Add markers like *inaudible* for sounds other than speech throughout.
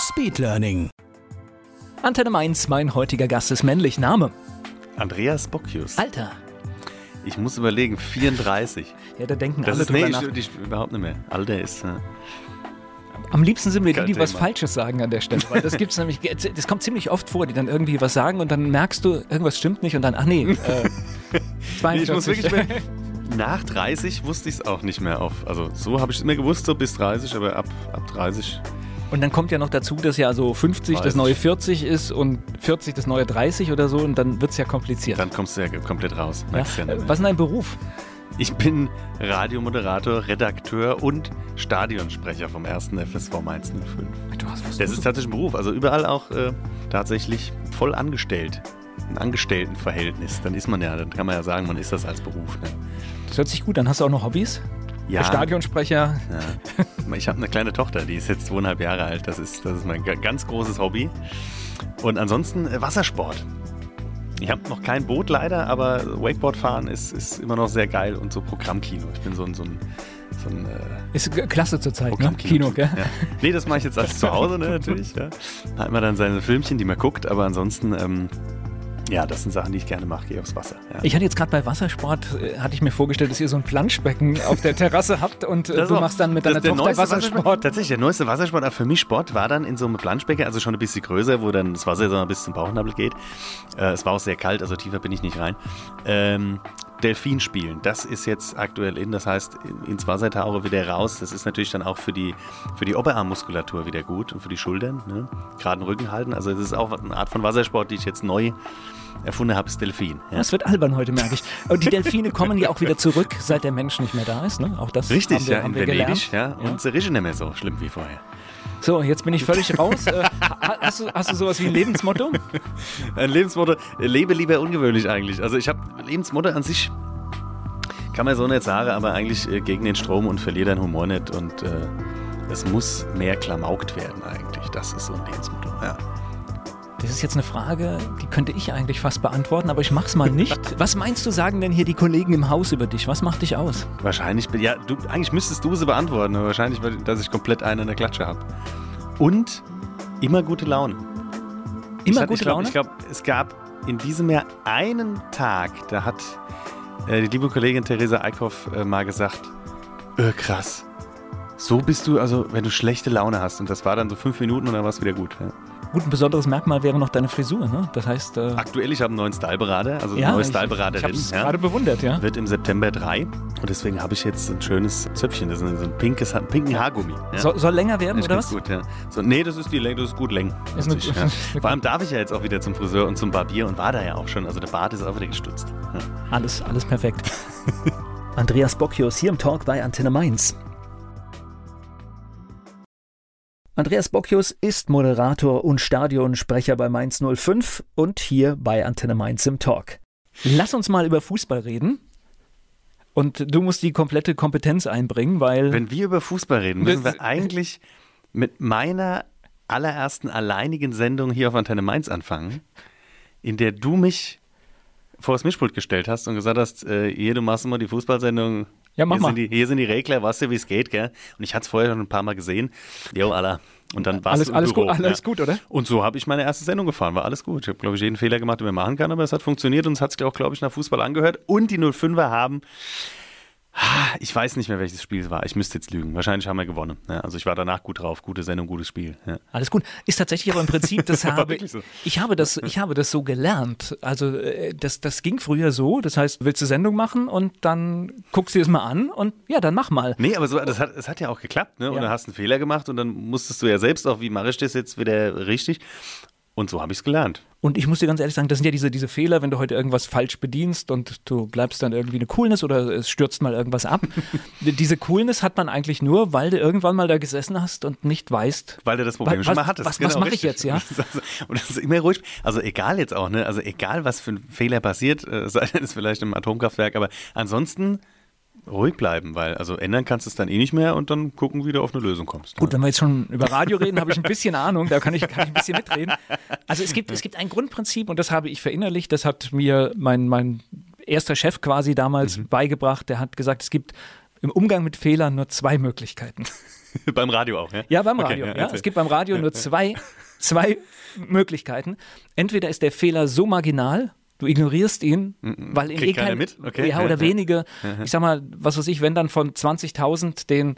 Speedlearning. Antenne Mainz, mein heutiger Gast ist männlich. Name? Andreas Bocchius. Alter. Ich muss überlegen, 34. Ja, da denken Das alle ist, drüber nee, nach. ich, ich, überhaupt nicht mehr. Alter ist, äh, Am liebsten sind wir die, die was. Falsches sagen an der Stelle. Weil das gibt's *laughs* nämlich, das kommt ziemlich oft vor, die dann irgendwie was sagen und dann merkst du, irgendwas stimmt nicht und dann, ach nee, äh, *laughs* nee, ich muss 42. wirklich mehr, nach 30 wusste ich es auch nicht mehr auf. Also so habe ich es immer gewusst, so bis 30, aber ab, ab 30. Und dann kommt ja noch dazu, dass ja so 50 das 30. neue 40 ist und 40 das neue 30 oder so und dann wird's ja kompliziert. Dann kommst du ja komplett raus. ja? Äh. Was ist dein Beruf? Ich bin Radiomoderator, Redakteur und Stadionsprecher vom ersten FSV Mainz 05. Du hast was Das ist tatsächlich ein Beruf, also überall auch äh, tatsächlich voll angestellt. Ein Angestelltenverhältnis. Dann ist man ja, dann kann man ja sagen, man ist das als Beruf. Ne? Das hört sich gut an. Hast du auch noch Hobbys? Ja. Stadionsprecher. Ja. Ich habe eine kleine Tochter, die ist jetzt zweieinhalb Jahre alt. Das ist, das ist mein ga- ganz großes Hobby. Und ansonsten äh, Wassersport. Ich habe noch kein Boot leider, aber Wakeboard fahren ist, ist immer noch sehr geil und so Programmkino. Ich bin so ein, so ein, so ein äh, Ist klasse zurzeit, ne? Programmkino. Kino, gell? Ja. Nee, das mache ich jetzt alles *laughs* zu Hause ne, natürlich. Ja. Da hat man dann seine Filmchen, die man guckt, aber ansonsten, ähm, ja, das sind Sachen, die ich gerne mache. Gehe aufs Wasser. Ja. Ich hatte jetzt gerade bei Wassersport, äh, hatte ich mir vorgestellt, dass ihr so ein Planschbecken *laughs* auf der Terrasse habt und äh, du auch- machst dann mit deiner Tochter neueste Wassersport. Tatsächlich, der neueste Wassersport auch für mich Sport war dann in so einem Planschbecken, also schon ein bisschen größer, wo dann das Wasser so bis zum Bauchnabel geht. Äh, es war auch sehr kalt, also tiefer bin ich nicht rein. Ähm, Delfin spielen, das ist jetzt aktuell in, das heißt in- ins Wasser tauche wieder raus. Das ist natürlich dann auch für die, für die Oberarmmuskulatur wieder gut und für die Schultern. Ne? Geraden Rücken halten. Also das ist auch eine Art von Wassersport, die ich jetzt neu erfunden habe, ist Delfin. Ja. Das wird albern heute, merke ich. Und die Delfine kommen ja auch wieder zurück, seit der Mensch nicht mehr da ist. Ne? Auch das Richtig, haben wir, ja, haben in wir Venedig, gelernt. ja. Und sie riechen nicht mehr so schlimm wie vorher. So, jetzt bin ich völlig raus. Äh, ha- hast, du, hast du sowas wie ein Lebensmotto? *laughs* Ein Lebensmotto, äh, lebe lieber ungewöhnlich eigentlich. Also ich habe Lebensmotto an sich, kann man so nicht sagen, aber eigentlich äh, gegen den Strom und verliere deinen Humor nicht. Und äh, es muss mehr klamaukt werden eigentlich. Das ist so ein Lebensmotto. Ja. Das ist jetzt eine Frage, die könnte ich eigentlich fast beantworten, aber ich mach's mal nicht. *laughs* Was meinst du, sagen denn hier die Kollegen im Haus über dich? Was macht dich aus? Wahrscheinlich, bin- ja, du, eigentlich müsstest du sie beantworten, aber wahrscheinlich, weil- dass ich komplett einen in der Klatsche habe. Und immer gute Laune. Immer hatte- gute ich glaub, Laune? Ich glaube, es gab in diesem Jahr einen Tag, da hat äh, die liebe Kollegin Theresa Eickhoff äh, mal gesagt, äh, krass, so bist du, also wenn du schlechte Laune hast. Und das war dann so fünf Minuten und dann war es wieder gut. Ja. Gut, ein besonderes Merkmal wäre noch deine Frisur, ne? Das heißt, äh, Aktuell, ich habe einen neuen Styleberater, also eine ja, neue ich, ich Styleberaterin. habe es ja. gerade bewundert, ja. Wird im September 3 und deswegen habe ich jetzt ein schönes Zöpfchen, das ist ein, so ein pinkes, einen pinken Haargummi. Ja. Soll, soll länger werden, oder was? gut, ja. So, nee, das ist die Länge, das ist gut Länge. *laughs* Ist eine-. Vor allem darf ich ja jetzt auch wieder zum Friseur und zum Barbier und war da ja auch schon. Also der Bart ist auch wieder gestutzt. Alles, alles perfekt. *laughs* Andreas Bocchius hier im Talk bei Antenne Mainz. Andreas Bocchius ist Moderator und Stadionsprecher bei Mainz 05 und hier bei Antenne Mainz im Talk. Lass uns mal über Fußball reden. Und du musst die komplette Kompetenz einbringen, weil Wenn wir über Fußball reden, müssen wir eigentlich mit meiner allerersten alleinigen Sendung hier auf Antenne Mainz anfangen, in der du mich vor das Mischpult gestellt hast und gesagt hast, äh, hier, du machst immer die Fußballsendung. Ja, mach hier mal. Sind die, hier sind die Regler, weißt du, wie es geht, gell? Und ich hatte es vorher schon ein paar Mal gesehen. Jo, Allah. Und dann du im alles, Büro, gut, alles gut, oder? Und so habe ich meine erste Sendung gefahren. War alles gut. Ich habe, glaube ich, jeden Fehler gemacht, den man machen kann, aber es hat funktioniert und es hat sich auch, glaube ich, nach Fußball angehört. Und die 05er haben, ich weiß nicht mehr, welches Spiel es war. Ich müsste jetzt lügen. Wahrscheinlich haben wir gewonnen. Ja, also ich war danach gut drauf. Gute Sendung, gutes Spiel. Ja. Alles gut. Ist tatsächlich aber im Prinzip, das *laughs* habe so. ich habe das, ich habe das so gelernt. Also äh, das, das ging früher so. Das heißt, willst du Sendung machen und dann guckst du dir das mal an und ja, dann mach mal. Nee, aber so, das, hat, das hat ja auch geklappt. Ne? Und Ja. dann hast du einen Fehler gemacht und dann musstest du ja selbst auch, wie mache ich das jetzt wieder richtig? Und so habe ich es gelernt. Und ich muss dir ganz ehrlich sagen, das sind ja diese, diese Fehler, wenn du heute irgendwas falsch bedienst und du bleibst dann irgendwie eine Coolness oder es stürzt mal irgendwas ab. *laughs* diese Coolness hat man eigentlich nur, weil du irgendwann mal da gesessen hast und nicht weißt. Weil du das Problem was, schon mal hattest. Was, was Genau, mache ich jetzt, ja? *laughs* Und das ist immer ruhig. Also egal jetzt auch, ne? Also egal, was für ein Fehler passiert, äh, sei *laughs* es vielleicht im Atomkraftwerk, aber ansonsten ruhig bleiben, weil also ändern kannst du es dann eh nicht mehr und dann gucken, wie du auf eine Lösung kommst. Gut, wenn wir jetzt schon über Radio reden, habe ich ein bisschen Ahnung, da kann ich, kann ich ein bisschen mitreden. Also es gibt, es gibt ein Grundprinzip und das habe ich verinnerlicht, das hat mir mein, mein erster Chef quasi damals Mhm. beigebracht, der hat gesagt, es gibt im Umgang mit Fehlern nur zwei Möglichkeiten. *laughs* Beim Radio auch, ja? Ja, beim Okay, Radio. ja, ja, es gibt beim Radio nur zwei, zwei Möglichkeiten. Entweder ist der Fehler so marginal, du ignorierst ihn, weil Kriegt eh keiner kein, mit? Okay, ja, ja, oder ja. *laughs* wenige. *laughs* Ich sag mal, was weiß ich, wenn dann von 20.000 den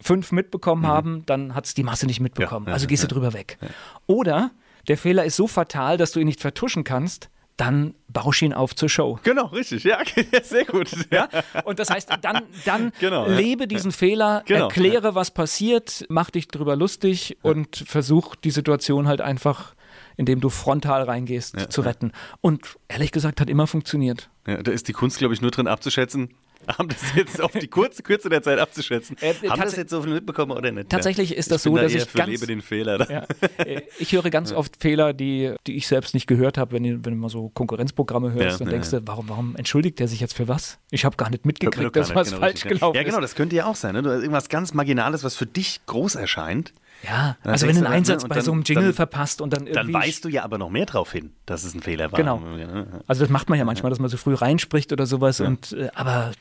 fünf mitbekommen haben, dann hat es die Masse nicht mitbekommen. Mhm. Ja, ja, also gehst ja. du drüber weg. Oder der Fehler ist so fatal, dass du ihn nicht vertuschen kannst, dann bausch ihn auf zur Show. Genau, richtig. Ja, *laughs* ja sehr gut. Ja? Und das heißt, dann, dann Genau, ja. lebe diesen Fehler, Genau, erkläre, was passiert, mach dich drüber lustig und versuch die Situation halt einfach, indem du frontal reingehst, zu retten. Und ehrlich gesagt, hat immer funktioniert. Ja, da ist die Kunst, glaube ich, nur drin abzuschätzen. *laughs* Haben das jetzt auf die kurze Kürze der Zeit abzuschätzen? Äh, Haben das jetzt so viel mitbekommen oder nicht? Tatsächlich ja. ist das ich so, da dass ich für ganz- lebe den Fehler. Ja. Äh, Ich höre ganz oft Fehler, die, die ich selbst nicht gehört habe, wenn, du- wenn du mal so Konkurrenzprogramme hörst, Ja, dann ja, denkst ja. du, warum, warum entschuldigt der sich jetzt für was? Ich habe gar nicht mitgekriegt, dass was genau, falsch richtig, ja. gelaufen Ja, genau, ist. das könnte ja auch sein. Ne? Du hast irgendwas ganz Marginales, was für dich groß erscheint. Ja, Dann also wenn du einen dann, ne, Einsatz bei dann- so einem Jingle dann- verpasst und dann irgendwie... Dann weißt du ja aber noch mehr drauf hin, dass es ein Fehler war. Genau. Ja, Also das macht man ja manchmal, dass man so früh reinspricht oder sowas. Und äh, aber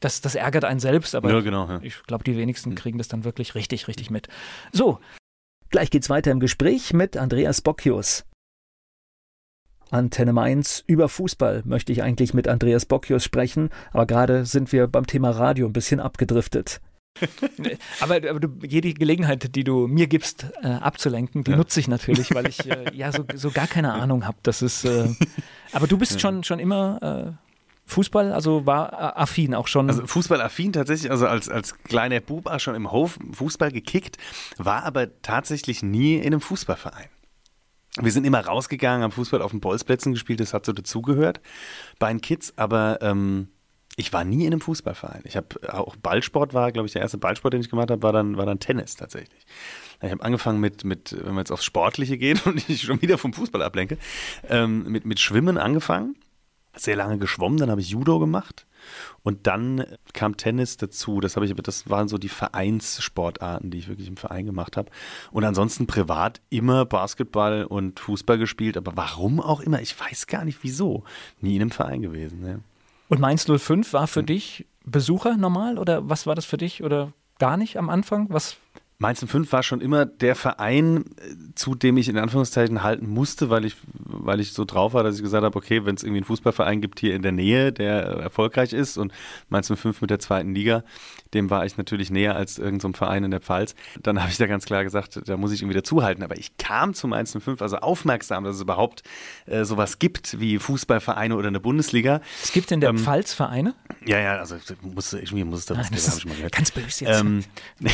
das, das ärgert einen selbst. Aber Ja, genau, ja. ich glaube, die wenigsten kriegen das dann wirklich richtig, richtig mit. So, gleich geht's weiter im Gespräch mit Andreas Bocchius. Antenne Mainz über Fußball möchte ich eigentlich mit Andreas Bocchius sprechen, aber gerade sind wir beim Thema Radio ein bisschen abgedriftet. *laughs* aber, aber du, jede Gelegenheit, die du mir gibst, äh, abzulenken, die Ja. nutze ich natürlich, weil ich *laughs* äh, ja so, so gar keine Ahnung habe. Das ist. Äh, aber du bist schon, schon immer äh, Fußball, also war äh, affin auch schon. Also Fußballaffin tatsächlich, also als, als kleiner Bub auch schon im Hof Fußball gekickt, war aber tatsächlich nie in einem Fußballverein. Wir sind immer rausgegangen, haben Fußball auf den Bolzplätzen gespielt, das hat so dazugehört bei den Kids, aber ähm, ich war nie in einem Fußballverein. Ich habe auch Ballsport war, glaube ich, der erste Ballsport, den ich gemacht habe, war dann, war dann Tennis tatsächlich. Ich habe angefangen mit, mit, wenn wir jetzt aufs Sportliche gehen *laughs* und ich schon wieder vom Fußball ablenke, ähm, mit, mit Schwimmen angefangen sehr lange geschwommen, dann habe ich Judo gemacht und dann kam Tennis dazu. Das ich, das waren so die Vereinssportarten, die ich wirklich im Verein gemacht habe. Und ansonsten privat immer Basketball und Fußball gespielt, aber warum auch immer, ich weiß gar nicht wieso. Nie in einem Verein gewesen. Ne? Und Mainz 05 war Hm. für dich Besucher normal oder was war das für dich oder gar nicht am Anfang? Was? Mainz 05 war schon immer der Verein, äh, zu dem ich in Anführungszeichen halten musste, weil ich, weil ich so drauf war, dass ich gesagt habe, okay, wenn es irgendwie einen Fußballverein gibt hier in der Nähe, der erfolgreich ist und Mainz 05 mit der zweiten Liga, dem war ich natürlich näher als irgendein so ein Verein in der Pfalz, dann habe ich da ganz klar gesagt, da muss ich irgendwie dazuhalten. Aber ich kam zu Mainz 05, also aufmerksam, dass es überhaupt äh, sowas gibt wie Fußballvereine oder eine Bundesliga. Es gibt in der Ähm, Pfalz Vereine? Ja, ja, also muss, irgendwie muss es da was geben, das habe ich mal gehört. ganz böse jetzt. Ähm, *laughs*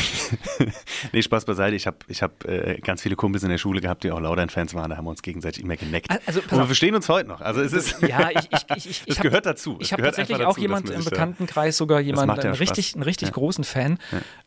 nee, Spaß beiseite. Ich habe ich hab, äh, ganz viele Kumpels in der Schule gehabt, die auch Laudern-Fans waren. Da haben wir uns gegenseitig immer geneckt. Also, Und wir verstehen uns heute noch. Also es ist. Ja, ich, ich, ich, ich, *laughs* hab- gehört dazu. Es Ich habe tatsächlich einfach auch dazu, jemand im da- Bekanntenkreis, sogar jemanden, ja einen richtig, einen richtig Ja. großen Fan.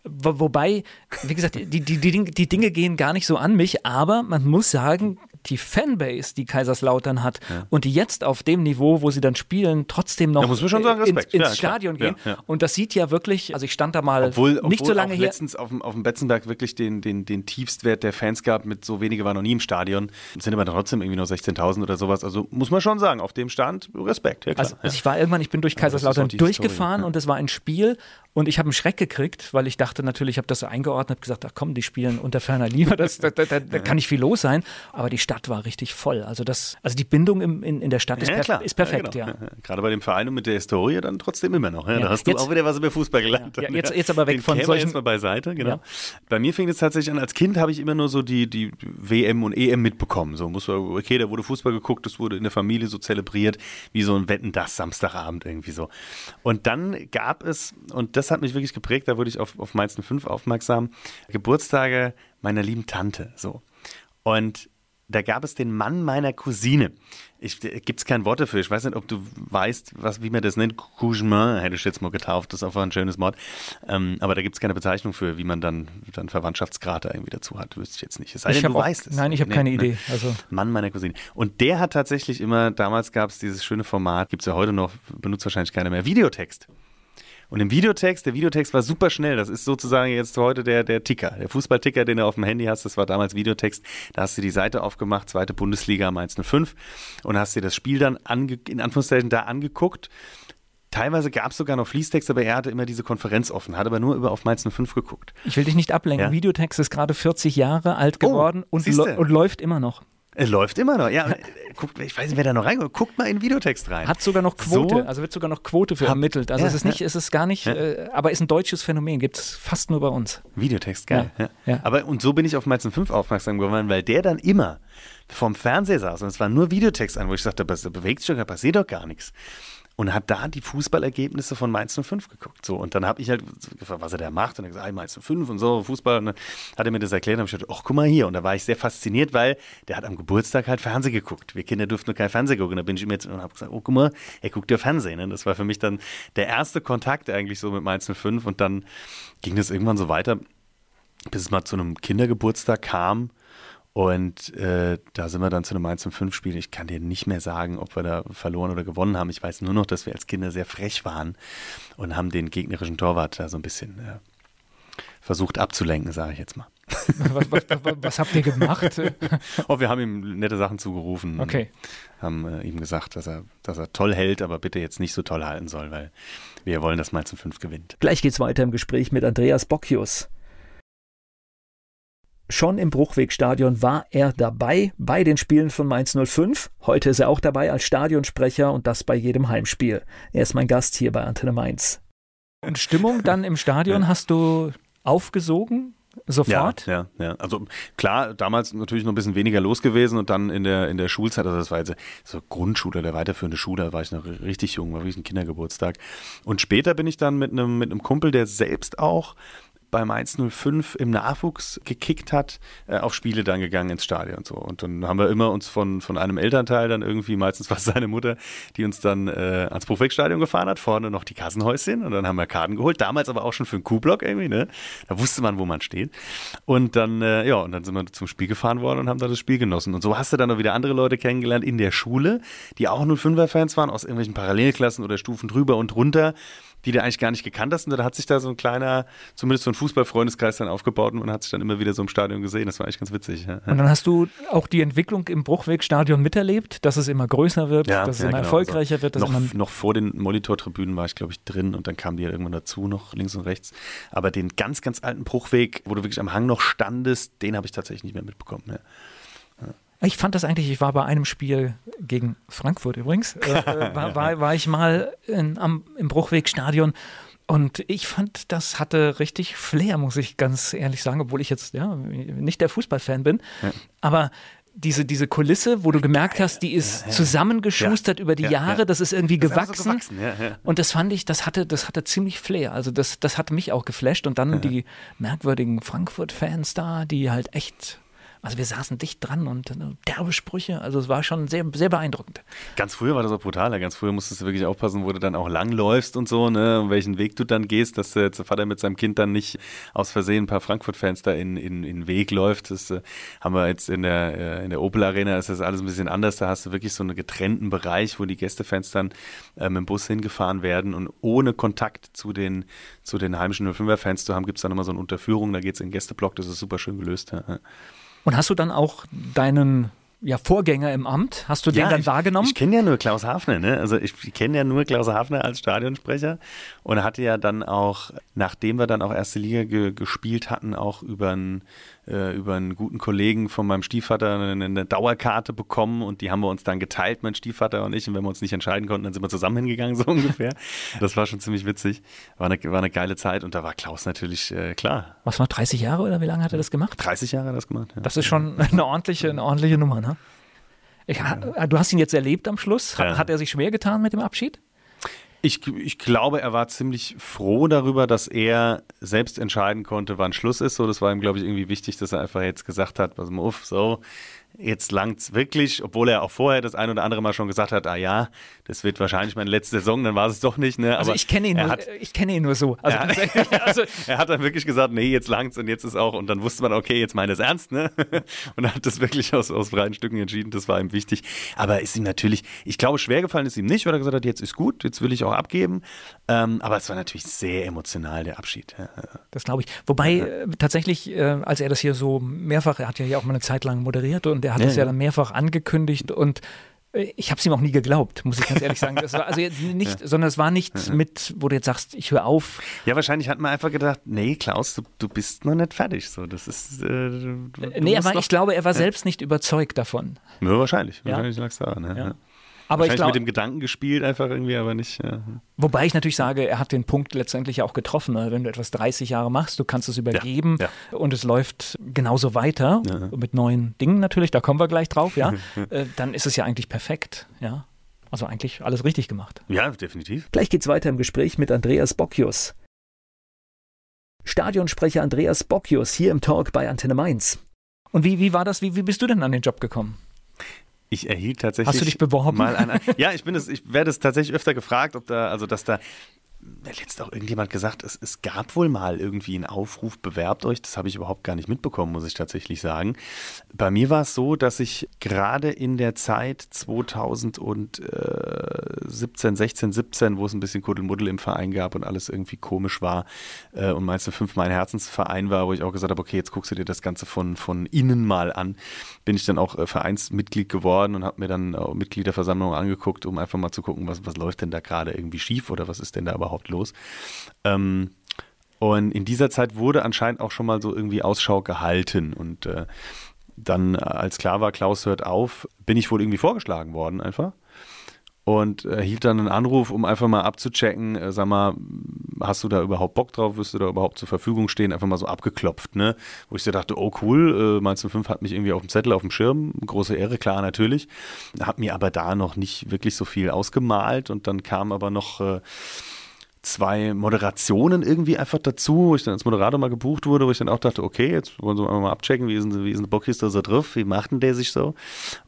Wo, wobei, wie gesagt, die, die, die, die Dinge gehen gar nicht so an mich, aber man muss sagen, die Fanbase, die Kaiserslautern hat und die jetzt auf dem Niveau, wo sie dann spielen, trotzdem noch sagen, ins, ins Ja. Stadion gehen. Ja, ja. Und das sieht ja wirklich, also ich stand da mal Obwohl, obwohl nicht so lange her. letztens auf dem, auf dem Betzenberg wirklich den, den, den Tiefstwert der Fans gab, mit so wenige waren noch nie im Stadion. Es sind aber trotzdem irgendwie nur 16.000 oder sowas. Also muss man schon sagen, auf dem Stand Respekt. Ja. Also, also ich war irgendwann, ich bin durch Kaiserslautern durchgefahren Historie, ja. und es war ein Spiel und ich habe einen Schreck gekriegt, weil ich dachte natürlich, ich habe das so eingeordnet, gesagt, ach komm, die spielen unter ferner Liebe, das, da, da, da, da kann nicht viel los sein. Aber die Stadt war richtig voll. Also das, also die Bindung im, in, in der Stadt ist, Ja, per, ist perfekt, ja. ja. genau. *laughs* Gerade bei dem Verein und mit der Historie dann trotzdem immer noch. Ja. Ja. Da hast du Jetzt- auch wieder was über Fußball gelernt. Ja, ja, jetzt- jetzt aber weg Den von solchen- jetzt mal beiseite, genau. Ja. Bei mir fing es tatsächlich an, als Kind habe ich immer nur so die, die WM und EM mitbekommen. So muss man, okay, da wurde Fußball geguckt, das wurde in der Familie so zelebriert, wie so ein Wetten das Samstagabend irgendwie so. Und dann gab es, und das hat mich wirklich geprägt, da wurde ich auf, auf Mainz 05 aufmerksam, Geburtstage meiner lieben Tante. So. Und da gab es den Mann meiner Cousine. Gibt es kein Wort dafür. Ich weiß nicht, ob du weißt, was, wie man das nennt. Cougemin hätte ich jetzt mal getauft. Das ist einfach ein schönes Wort. Ähm, aber da gibt es keine Bezeichnung für, wie man dann, dann Verwandtschaftsgrad irgendwie dazu hat. Wüsste ich jetzt nicht. Es sei ich denn, du auch, weißt es. Nein, ich habe Nee, keine nee. Idee. Also, Mann meiner Cousine. Und der hat tatsächlich immer, damals gab es dieses schöne Format, gibt es ja heute noch, benutzt wahrscheinlich keiner mehr, Videotext. Und im Videotext, der Videotext war super schnell. Das ist sozusagen jetzt heute der, der Ticker, der Fußballticker, den du auf dem Handy hast. Das war damals Videotext. Da hast du die Seite aufgemacht, zweite Bundesliga am 105 und hast dir das Spiel dann ange, in Anführungszeichen da angeguckt. Teilweise gab es sogar noch Fließtext, aber er hatte immer diese Konferenz offen, hat aber nur über auf Mainz 05 geguckt. ich will dich nicht ablenken. Ja. Videotext ist gerade 40 Jahre alt Oh, geworden und, siehste. lo und läuft immer noch. Es läuft immer noch. Ja, äh, guckt, ich weiß nicht, wer da noch reinguckt. Guckt mal in den Videotext rein. Hat sogar noch Quote, So? also wird sogar noch Quote für ermittelt. Also ja, es ist nicht, es ist gar nicht, Ja. äh, aber ist ein deutsches Phänomen, gibt es fast nur bei uns. Videotext, geil. Ja, Ja, ja. Aber und so bin ich auf Mainz 5 aufmerksam geworden, weil der dann immer vorm Fernseher saß und es war nur Videotext an, wo ich sagte, da bewegt sich doch, da passiert doch gar nichts. Und hat da die Fußballergebnisse von Mainz 05 geguckt. So, und dann habe ich halt gefragt, was er da macht. Und er gesagt, ah, Mainz 05 und so, Fußball. Und dann hat er mir das erklärt. Und habe ich gedacht, ach, guck mal hier. Und da war ich sehr fasziniert, weil der hat am Geburtstag halt Fernsehen geguckt. Wir Kinder durften nur kein Fernsehen gucken. Und da bin ich ihm jetzt und habe gesagt, oh, guck mal, er guckt ja Fernsehen. Ne? Das war für mich dann der erste Kontakt eigentlich so mit Mainz 05. Und dann ging das irgendwann so weiter, bis es mal zu einem Kindergeburtstag kam. Und äh, da sind wir dann zu einem 1 5 Spiel. Ich kann dir nicht mehr sagen, ob wir da verloren oder gewonnen haben. Ich weiß nur noch, dass wir als Kinder sehr frech waren und haben den gegnerischen Torwart da so ein bisschen äh, versucht abzulenken, sage ich jetzt mal. *laughs* Was, was, was, was habt ihr gemacht? *laughs* Oh, wir haben ihm nette Sachen zugerufen. Okay. Haben äh, ihm gesagt, dass er, dass er toll hält, aber bitte jetzt nicht so toll halten soll, weil wir wollen, dass Mainz 5 gewinnt. Gleich geht's weiter im Gespräch mit Andreas Bocchius. Schon im Bruchwegstadion war er dabei bei den Spielen von Mainz 05. Heute ist er auch dabei als Stadionsprecher und das bei jedem Heimspiel. Er ist mein Gast hier bei Antenne Mainz. Und Stimmung dann im Stadion hast du aufgesogen? Sofort? Ja, ja, ja. Also klar, damals natürlich noch ein bisschen weniger los gewesen und dann in der, in der Schulzeit, also das war jetzt so Grundschule, der weiterführende Schule, da war ich noch richtig jung, war wirklich ein Kindergeburtstag. Und später bin ich dann mit einem, mit einem Kumpel, der selbst auch beim 105 im Nachwuchs gekickt hat, äh, auf Spiele dann gegangen ins Stadion und so. Und dann haben wir immer uns von, von einem Elternteil dann irgendwie, meistens war es seine Mutter, die uns dann äh, ans Bruchwegstadion gefahren hat, vorne noch die Kassenhäuschen und dann haben wir Karten geholt, damals aber auch schon für einen Kuhblock irgendwie, ne? Da wusste man, wo man steht. Und dann, äh, ja, und dann sind wir zum Spiel gefahren worden und haben da das Spiel genossen. Und so hast du dann auch wieder andere Leute kennengelernt in der Schule, die auch 05er-Fans waren, aus irgendwelchen Parallelklassen oder Stufen drüber und drunter, die du eigentlich gar nicht gekannt hast. Und da hat sich da so ein kleiner, zumindest so ein Fußballfreundeskreis dann aufgebaut und man hat sich dann immer wieder so im Stadion gesehen. Das war eigentlich ganz witzig. Ja. Und dann hast du auch die Entwicklung im Bruchwegstadion miterlebt, dass es immer größer wird, Ja, dass es ja, immer genau. erfolgreicher wird, dass noch, noch vor den Monitortribünen war ich, glaube ich, drin und dann kamen die ja irgendwann dazu, noch links und rechts. Aber den ganz, ganz alten Bruchweg, wo du wirklich am Hang noch standest, den habe ich tatsächlich nicht mehr mitbekommen. Ja. Ich fand das eigentlich, ich war bei einem Spiel gegen Frankfurt übrigens, äh, *laughs* war, war, war ich mal in, am, im Bruchwegstadion und ich fand, das hatte richtig Flair, muss ich ganz ehrlich sagen, obwohl ich jetzt ja nicht der Fußballfan bin. Ja. Aber diese, diese Kulisse, wo du gemerkt hast, die ist zusammengeschustert über die Ja, Jahre, ja. das ist irgendwie Das ist gewachsen. so gewachsen, ja, ja. Und das fand ich, das hatte, das hatte ziemlich Flair. Also das, das hat mich auch geflasht. Und dann die merkwürdigen Frankfurt-Fans da, die halt echt, also wir saßen dicht dran und äh, derbe Sprüche. Also es war schon sehr, sehr beeindruckend. Ganz früher war das auch brutaler. Ganz früher musstest du wirklich aufpassen, wo du dann auch langläufst und so, ne, und welchen Weg du dann gehst, dass der Vater mit seinem Kind dann nicht aus Versehen ein paar Frankfurt-Fans da in, in, in Weg läuft. Das äh, haben wir jetzt in der, äh, in der Opel Arena, ist das alles ein bisschen anders. Da hast du wirklich so einen getrennten Bereich, wo die Gästefans dann äh, mit dem Bus hingefahren werden und ohne Kontakt zu den, zu den heimischen 05er-Fans zu haben, gibt es dann immer so eine Unterführung, da geht es in den Gästeblock, das ist super schön gelöst. Ja. Und hast du dann auch deinen ja, Vorgänger im Amt, hast du den dann ich, wahrgenommen? Ich kenne ja nur Klaus Hafner, ne? Also ich kenne ja nur Klaus Hafner als Stadionsprecher und hatte ja dann auch, nachdem wir dann auch erste Liga ge gespielt hatten, auch über einen, äh, über einen guten Kollegen von meinem Stiefvater eine, eine Dauerkarte bekommen und die haben wir uns dann geteilt, mein Stiefvater und ich. Und wenn wir uns nicht entscheiden konnten, dann sind wir zusammen hingegangen, *laughs* so ungefähr. Das war schon ziemlich witzig. War eine, war eine geile Zeit und da war Klaus natürlich äh, klar. Was war 30 Jahre oder wie lange hat er das gemacht? 30 Jahre hat er das gemacht. Ja. Das ist schon eine ordentliche, eine ordentliche Nummer, ne? Ich, du hast ihn jetzt erlebt am Schluss. Hat, Ja. hat er sich schwer getan mit dem Abschied? Ich, ich glaube, er war ziemlich froh darüber, dass er selbst entscheiden konnte, wann Schluss ist. So, das war ihm, glaube ich, irgendwie wichtig, dass er einfach jetzt gesagt hat, pass mal auf, so, jetzt langt's wirklich, obwohl er auch vorher das ein oder andere Mal schon gesagt hat, ah ja, das wird wahrscheinlich meine letzte Saison, dann war es doch nicht. Ne? Also Aber ich kenne ihn, nur, hat, ich kenne ihn nur so. Also, er, *laughs* also, er hat dann wirklich gesagt, nee, jetzt langt's und jetzt ist auch, und dann wusste man, okay, jetzt meine es ernst, ne? *laughs* Und er hat das wirklich aus, aus freien Stücken entschieden, das war ihm wichtig. Aber ist ihm natürlich, ich glaube, schwer gefallen ist ihm nicht, weil er gesagt hat, jetzt ist gut, jetzt will ich auch abgeben. Ähm, aber es war natürlich sehr emotional, der Abschied. Ja. Das glaube ich. Wobei äh, tatsächlich, äh, als er das hier so mehrfach, er hat ja hier auch mal eine Zeit lang moderiert und er hat es ja, ja dann mehrfach angekündigt und äh, ich habe es ihm auch nie geglaubt, muss ich ganz ehrlich sagen. Das war also *laughs* nicht, ja. sondern es war nicht ja. mit, wo du jetzt sagst, ich höre auf. Ja, wahrscheinlich hat man einfach gedacht, nee, Klaus, du, du bist noch nicht fertig. So, das ist. Äh, nee, aber ich glaube, er war selbst nicht überzeugt davon. Ja, wahrscheinlich. Wahrscheinlich lag es daran. Ja. Aber ich glaub, mit dem Gedanken gespielt, einfach irgendwie, aber nicht. Ja. Wobei ich natürlich sage, er hat den Punkt letztendlich auch getroffen. Ne? Wenn du etwas 30 Jahre machst, du kannst es übergeben ja, ja. und es läuft genauso weiter mit neuen Dingen natürlich. Da kommen wir gleich drauf, ja. *laughs* Äh, dann ist es ja eigentlich perfekt, ja. Also eigentlich alles richtig gemacht. Ja, definitiv. Gleich geht's weiter im Gespräch mit Andreas Bocchius. Stadionsprecher Andreas Bocchius hier im Talk bei Antenne Mainz. Und wie, wie war das? Wie, wie bist du denn an den Job gekommen? Ich erhielt tatsächlich. Hast du dich beworben? Mal ein, ja, ich bin es, ich werde es tatsächlich öfter gefragt, ob da, also dass da letztens auch irgendjemand gesagt, es, es gab wohl mal irgendwie einen Aufruf, bewerbt euch. Das habe ich überhaupt gar nicht mitbekommen, muss ich tatsächlich sagen. Bei mir war es so, dass ich gerade in der Zeit 2017, 16, 17, wo es ein bisschen Kuddelmuddel im Verein gab und alles irgendwie komisch war äh, und Mainz 5 mein Herzensverein war, wo ich auch gesagt habe, okay, jetzt guckst du dir das Ganze von, von innen mal an, bin ich dann auch äh, Vereinsmitglied geworden und habe mir dann äh, Mitgliederversammlungen angeguckt, um einfach mal zu gucken, was, was läuft denn da gerade irgendwie schief oder was ist denn da überhaupt überhaupt los? Ähm, und in dieser Zeit wurde anscheinend auch schon mal so irgendwie Ausschau gehalten. Und äh, dann, äh, als klar war, Klaus hört auf, bin ich wohl irgendwie vorgeschlagen worden einfach. Und erhielt dann einen Anruf, um einfach mal abzuchecken, äh, sag mal, hast du da überhaupt Bock drauf, wirst du da überhaupt zur Verfügung stehen, einfach mal so abgeklopft, ne? Wo ich so dachte, oh cool, äh, Mainz 05 hat mich irgendwie auf dem Zettel, auf dem Schirm, große Ehre, klar, natürlich. Hab mir aber da noch nicht wirklich so viel ausgemalt und dann kam aber noch äh, zwei Moderationen irgendwie einfach dazu, wo ich dann als Moderator mal gebucht wurde, wo ich dann auch dachte, okay, jetzt wollen wir mal abchecken, wie ist denn, wie ist denn Bockis da so drauf, wie macht denn der sich so?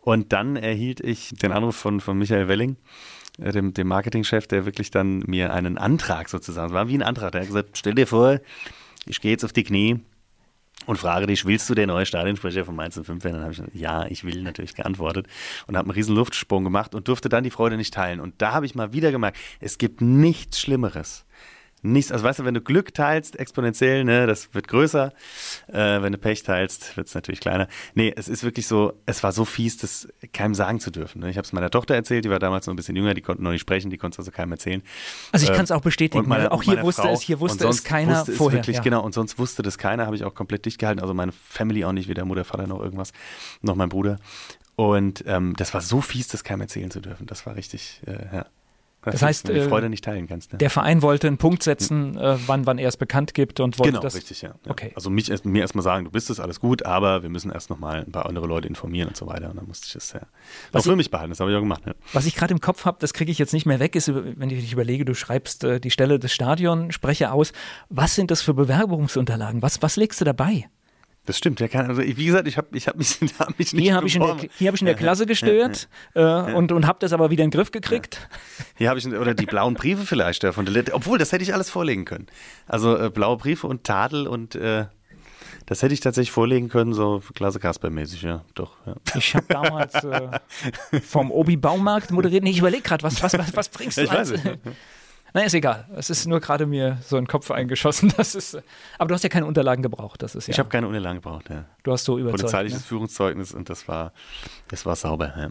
Und dann erhielt ich den Anruf von, von Michael Welling, äh, dem, dem Marketingchef, der wirklich dann mir einen Antrag sozusagen, es war wie ein Antrag, der hat gesagt, stell dir vor, ich gehe jetzt auf die Knie, und frage dich, willst du der neue Stadionsprecher von Mainz 05 werden? Dann habe ich gesagt, ja, ich will natürlich geantwortet und habe einen riesen Luftsprung gemacht und durfte dann die Freude nicht teilen. Und da habe ich mal wieder gemerkt, es gibt nichts Schlimmeres, nichts, also weißt du, wenn du Glück teilst, exponentiell, ne, das wird größer. Äh, wenn du Pech teilst, wird es natürlich kleiner. Nee, es ist wirklich so, es war so fies, das keinem sagen zu dürfen. Ne? Ich habe es meiner Tochter erzählt, die war damals noch ein bisschen jünger, die konnte noch nicht sprechen, die konnte es also keinem erzählen. Also ich kann es auch bestätigen, meine, ne? auch hier wusste Frau, es, hier wusste es keiner wusste vorher. Es wirklich, ja. Genau, und sonst wusste das keiner, habe ich auch komplett dicht gehalten. Also meine Family auch nicht, weder Mutter, Vater noch irgendwas, noch mein Bruder. Und ähm, das war so fies, das keinem erzählen zu dürfen. Das war richtig, äh, ja. Das, heißt, die äh, Freude nicht teilen kannst. Ne? Der Verein wollte einen Punkt setzen, äh, wann, wann er es bekannt gibt und wollte genau, das. richtig, ja. Okay. Also mich mir erstmal sagen, du bist es, alles gut, aber wir müssen erst nochmal ein paar andere Leute informieren und so weiter. Und dann musste ich das ja was auch für mich behalten. Das habe ich auch gemacht. Ja. Was ich gerade im Kopf habe, das kriege ich jetzt nicht mehr weg, ist, wenn ich dich überlege, du schreibst äh, die Stelle des Stadionsprecher aus. Was sind das für Bewerbungsunterlagen? Was, was legst du dabei? Das stimmt, ja, kann, also wie gesagt, ich habe ich hab mich, *laughs* hab mich nicht Hier habe ich, in der, hab ich in der Klasse gestört äh, und, und habe das aber wieder in den Griff gekriegt. Hier habe ich, oder die blauen Briefe vielleicht von der obwohl, das hätte ich alles vorlegen können. Also äh, blaue Briefe und Tadel und äh, das hätte ich tatsächlich vorlegen können, so Klasse Kasper-mäßig, ja, doch. Ja. Ich habe damals äh, vom Obi-Baumarkt moderiert. Nee, ich überlege gerade, was, was, was, was bringst du ich als, weiß nicht. Naja, ist egal. Es ist nur gerade mir so in den Kopf eingeschossen. *laughs* Das ist, aber du hast ja keine Unterlagen gebraucht. Das ist ja, ich habe keine Unterlagen gebraucht, ja. Du hast so überzeugt. Polizeiliches ne? Führungszeugnis und das war, das war sauber, ja.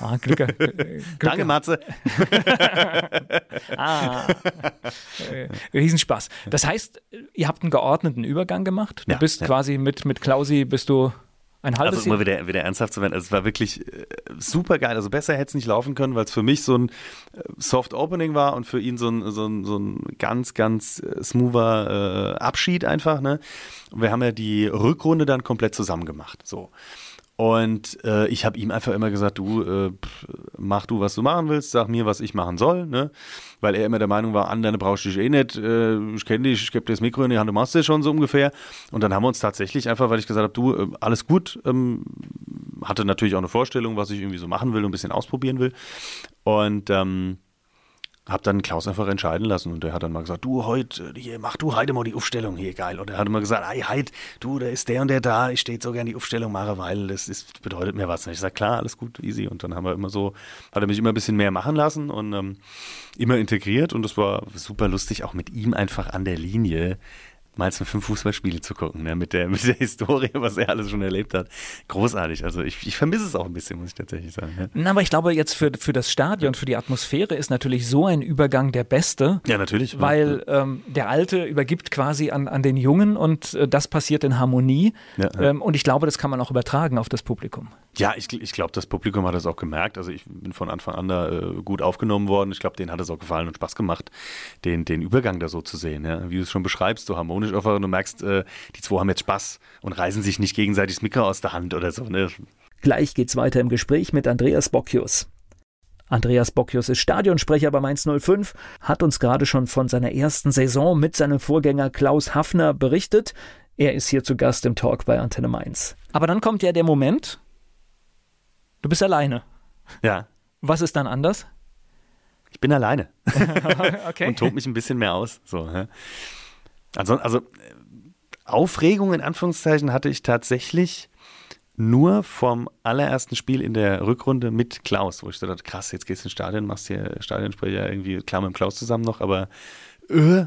Ah, Glück, äh, *laughs* Glück Danke, Matze. *laughs* ah, äh, Riesenspaß. Das heißt, ihr habt einen geordneten Übergang gemacht. Du Ja, bist ja. quasi mit, mit Klausi, bist du ein halbes Also, um mal wieder, wieder ernsthaft zu werden, also es war wirklich äh, super geil. Also besser hätte es nicht laufen können, weil es für mich so ein äh, Soft Opening war und für ihn so ein, so ein, so ein ganz, ganz äh, smoother äh, Abschied einfach. Ne? Und wir haben ja die Rückrunde dann komplett zusammen gemacht. So. Und äh, ich habe ihm einfach immer gesagt, du äh, pff, mach du, was du machen willst, sag mir, was ich machen soll, ne? Weil er immer der Meinung war, an deine brauchst du dich eh nicht, äh, ich kenne dich, ich gebe dir das Mikro in die Hand, du machst das schon so ungefähr. Und dann haben wir uns tatsächlich einfach, weil ich gesagt habe, du, äh, alles gut, ähm, hatte natürlich auch eine Vorstellung, was ich irgendwie so machen will und ein bisschen ausprobieren will. Und ähm, habe dann Klaus einfach entscheiden lassen und der hat dann mal gesagt, du heute, hier, mach du heute mal die Aufstellung, hier, geil. Und er hat immer gesagt, hey, heute, du, da ist der und der da, ich stehe so gerne die Aufstellung mache, weil das ist, bedeutet mir was. Und ich sage, klar, alles gut, easy. Und dann haben wir immer so, hat er mich immer ein bisschen mehr machen lassen und ähm, immer integriert und das war super lustig, auch mit ihm einfach an der Linie mal zu fünf Fußballspiele zu gucken, ne? mit, der, mit der Historie, was er alles schon erlebt hat. Großartig. Also ich, ich vermisse es auch ein bisschen, muss ich tatsächlich sagen. Ja. Na, aber ich glaube, jetzt für, für das Stadion, für die Atmosphäre ist natürlich so ein Übergang der beste. Ja, natürlich. Weil ähm, der Alte übergibt quasi an, an den Jungen und äh, das passiert in Harmonie. Ja, ja. Ähm, und ich glaube, das kann man auch übertragen auf das Publikum. Ja, ich, ich glaube, das Publikum hat das auch gemerkt. Also ich bin von Anfang an da äh, gut aufgenommen worden. Ich glaube, denen hat es auch gefallen und Spaß gemacht, den, den Übergang da so zu sehen. Ja? Wie du es schon beschreibst, so harmonisch einfach und du merkst, äh, die zwei haben jetzt Spaß und reißen sich nicht gegenseitig das Mikro aus der Hand oder so. Ne? Gleich geht's weiter im Gespräch mit Andreas Bocchius. Andreas Bocchius ist Stadionsprecher bei Mainz 05, hat uns gerade schon von seiner ersten Saison mit seinem Vorgänger Klaus Hafner berichtet. Er ist hier zu Gast im Talk bei Antenne Mainz. Aber dann kommt ja der Moment, du bist alleine. Ja. Was ist dann anders? Ich bin alleine. *laughs* okay. Und tob mich ein bisschen mehr aus. So, also, also Aufregung in Anführungszeichen hatte ich tatsächlich nur vom allerersten Spiel in der Rückrunde mit Klaus, wo ich dachte, krass, jetzt gehst du ins Stadion, machst hier Stadionsprecher irgendwie klar mit dem Klaus zusammen noch, aber äh.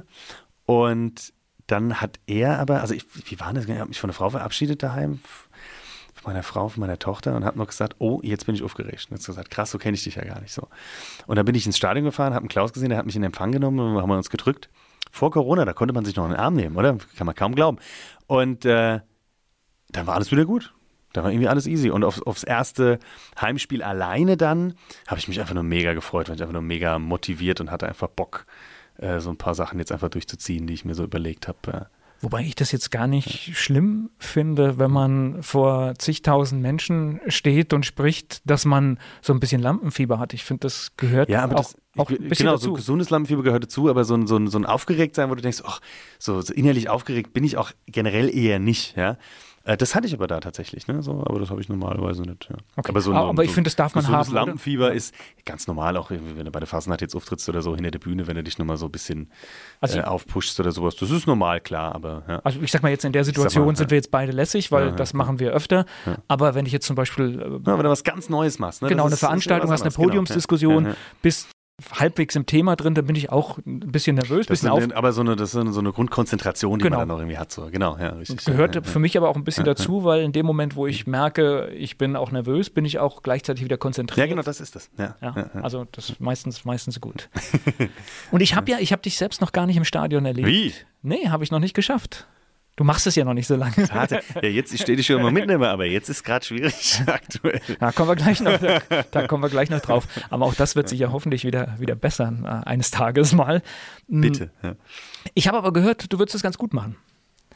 und dann hat er aber, also ich, wie war das? Ich habe mich von der Frau verabschiedet daheim, meiner Frau, von meiner Tochter und habe noch gesagt, oh, jetzt bin ich aufgeregt. Und hat gesagt, krass, so kenne ich dich ja gar nicht so. Und dann bin ich ins Stadion gefahren, habe einen Klaus gesehen, der hat mich in Empfang genommen und haben wir uns gedrückt vor Corona, da konnte man sich noch einen Arm nehmen, oder? Kann man kaum glauben. Und äh, dann war alles wieder gut. Da war irgendwie alles easy. Und auf, aufs erste Heimspiel alleine dann habe ich mich einfach nur mega gefreut, weil ich einfach nur mega motiviert und hatte einfach Bock, äh, so ein paar Sachen jetzt einfach durchzuziehen, die ich mir so überlegt habe. Wobei ich das jetzt gar nicht schlimm finde, wenn man vor zigtausend Menschen steht und spricht, dass man so ein bisschen Lampenfieber hat. Ich finde, das gehört ja, aber auch, das, auch ein bisschen genau, dazu. so gesundes Lampenfieber gehört dazu, aber so ein, so ein, so ein Aufgeregtsein, wo du denkst, ach, so, so innerlich aufgeregt bin ich auch generell eher nicht, ja. Äh, das hatte ich aber da tatsächlich, ne? So, aber das habe ich normalerweise nicht. Ja. Okay. Aber, so ein, aber ich so finde, das darf man haben. Das Lampenfieber oder? ist ganz normal, auch wenn du bei der Fasnacht jetzt auftrittst oder so hinter der Bühne, wenn du dich nochmal so ein bisschen also, äh, aufpushst oder sowas. Das ist normal, klar, aber. Ja. Also ich sag mal jetzt in der Situation mal, sind wir jetzt beide lässig, weil das machen wir öfter. Aber wenn ich jetzt zum Beispiel. Äh, wenn du was ganz Neues machst, ne? Genau, eine Veranstaltung hast, eine genau. Podiumsdiskussion, genau. bist halbwegs im Thema drin, da bin ich auch ein bisschen nervös. Das bisschen eine, aber so eine, das ist so eine Grundkonzentration, die genau. man dann auch irgendwie hat. So. Genau, ja, richtig. Gehört ja, für mich aber auch ein bisschen ja, dazu, weil in dem Moment, wo ich merke, ich bin auch nervös, bin ich auch gleichzeitig wieder konzentriert. Ja, genau, das ist das. Ja, Also das ist meistens, meistens gut. *laughs* Und ich habe ja, ich habe dich selbst noch gar nicht im Stadion erlebt. Wie? Nee, habe ich noch nicht geschafft. Du machst es ja noch nicht so lange. Ja, jetzt stehe ich schon immer mitnehmen, aber jetzt ist gerade schwierig *laughs* aktuell. Da kommen wir gleich noch, da kommen wir gleich noch drauf. Aber auch das wird sich ja hoffentlich wieder, wieder bessern äh, eines Tages mal. Hm. Bitte. Ja. Ich habe aber gehört, du würdest es ganz gut machen.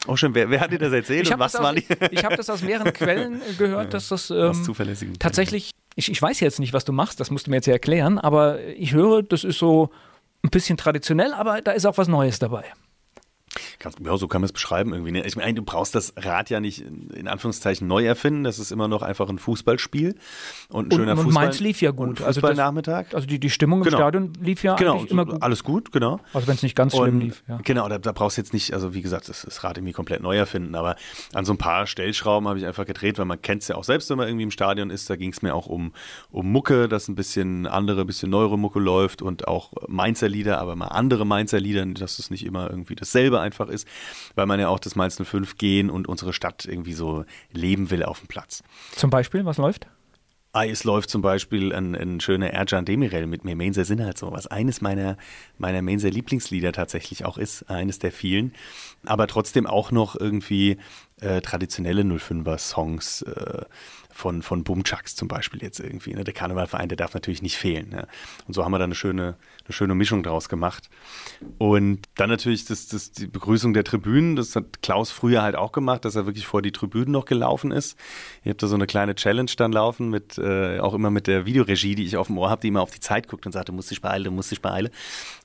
Oh schon, wer, wer hat dir das erzählt ich und was war Ich habe das aus mehreren *laughs* Quellen gehört, dass das ähm, tatsächlich, ich, ich weiß jetzt nicht, was du machst, das musst du mir jetzt ja erklären, aber ich höre, das ist so ein bisschen traditionell, aber da ist auch was Neues dabei. Ja, so kann man es beschreiben irgendwie. Ne? Ich meine, du brauchst das Rad ja nicht in Anführungszeichen neu erfinden. Das ist immer noch einfach ein Fußballspiel und ein schöner und, und Fußball. Mainz lief ja gut. Also Fußballnachmittag. Also, also die, die Stimmung im genau. Stadion lief ja genau, eigentlich immer gut. Alles gut, genau. Also wenn es nicht ganz schlimm und, lief. Ja. Genau, da, da, brauchst du jetzt nicht, also wie gesagt, das, das Rad irgendwie komplett neu erfinden. Aber an so ein paar Stellschrauben habe ich einfach gedreht, weil man kennt es ja auch selbst, wenn man irgendwie im Stadion ist. Da ging es mir auch um, um Mucke, dass ein bisschen andere, ein bisschen neuere Mucke läuft und auch Mainzer Lieder, aber mal andere Mainzer Lieder, dass es nicht immer irgendwie dasselbe einfach ist weil man ja auch das Mainz 05 gehen und unsere Stadt irgendwie so leben will auf dem Platz. Zum Beispiel, was läuft? Ah, es läuft zum Beispiel ein, ein schöner Erjan Demirel mit mir. Mainzer sind halt so, was eines meiner, meiner Mainzer Lieblingslieder tatsächlich auch ist, eines der vielen. Aber trotzdem auch noch irgendwie äh, traditionelle 05er Songs. Äh, von, von Bumchucks zum Beispiel jetzt irgendwie. Ne? Der Karnevalverein, der darf natürlich nicht fehlen. Ne? Und so haben wir da eine schöne, eine schöne Mischung draus gemacht. Und dann natürlich das, das, die Begrüßung der Tribünen. Das hat Klaus früher halt auch gemacht, dass er wirklich vor die Tribünen noch gelaufen ist. Ihr habt da so eine kleine Challenge dann laufen, mit, äh, auch immer mit der Videoregie, die ich auf dem Ohr habe, die immer auf die Zeit guckt und sagt, du musst dich beeilen, du musst dich beeilen.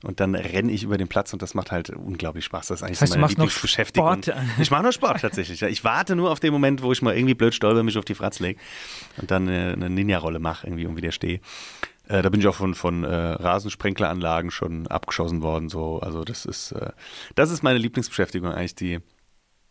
Und dann renne ich über den Platz und das macht halt unglaublich Spaß. Das ist eigentlich das heißt, so meine Lieblingsbeschäftigung. Ich mache nur Sport tatsächlich. Ich warte nur auf den Moment, wo ich mal irgendwie blöd stolper, mich auf die Fratz lege und dann eine, Ninja-Rolle mache, irgendwie und wieder stehe. Äh, da bin ich auch von, von äh, Rasensprenkleranlagen schon abgeschossen worden. So. Also das ist, äh, das ist meine Lieblingsbeschäftigung eigentlich, die,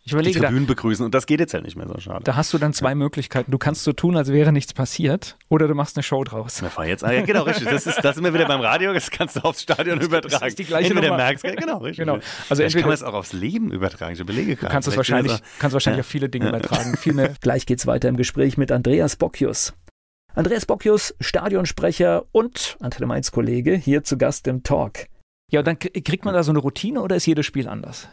ich überlege, die Tribünen da, begrüßen. Und das geht jetzt halt nicht mehr so schade. Da hast du dann zwei Möglichkeiten. Du kannst so tun, als wäre nichts passiert, oder du machst eine Show draus. Na, fahr jetzt. Ah, ja, genau, richtig. Das ist, das sind wir wieder beim Radio, das kannst du aufs Stadion übertragen. Das ist die gleiche entweder Nummer. merkst, genau, richtig. Genau. Also entweder, kann man es auch aufs Leben übertragen. Ich überlege gerade. Du kannst es wahrscheinlich, so, kannst wahrscheinlich ja. auf viele Dinge übertragen. Viel mehr. *laughs* Gleich geht's weiter im Gespräch mit Andreas Bocchius. Andreas Bocchius, Stadionsprecher und Antenne Mainz Kollege, hier zu Gast im Talk. Ja, und dann kriegt man da so eine Routine oder ist jedes Spiel anders?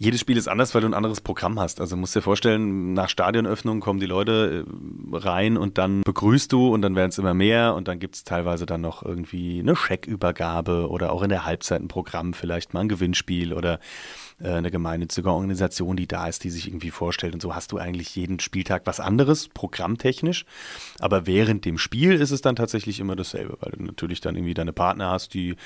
Jedes Spiel ist anders, weil du ein anderes Programm hast. Also musst dir vorstellen, nach Stadionöffnung kommen die Leute äh, rein und dann begrüßt du und dann werden es immer mehr und dann gibt es teilweise dann noch irgendwie eine Scheckübergabe oder auch in der Halbzeit ein Programm, vielleicht mal ein Gewinnspiel oder äh, eine gemeinnützige Organisation, die da ist, die sich irgendwie vorstellt. Und so hast du eigentlich jeden Spieltag was anderes, programmtechnisch. Aber während dem Spiel ist es dann tatsächlich immer dasselbe, weil du natürlich dann irgendwie deine Partner hast, die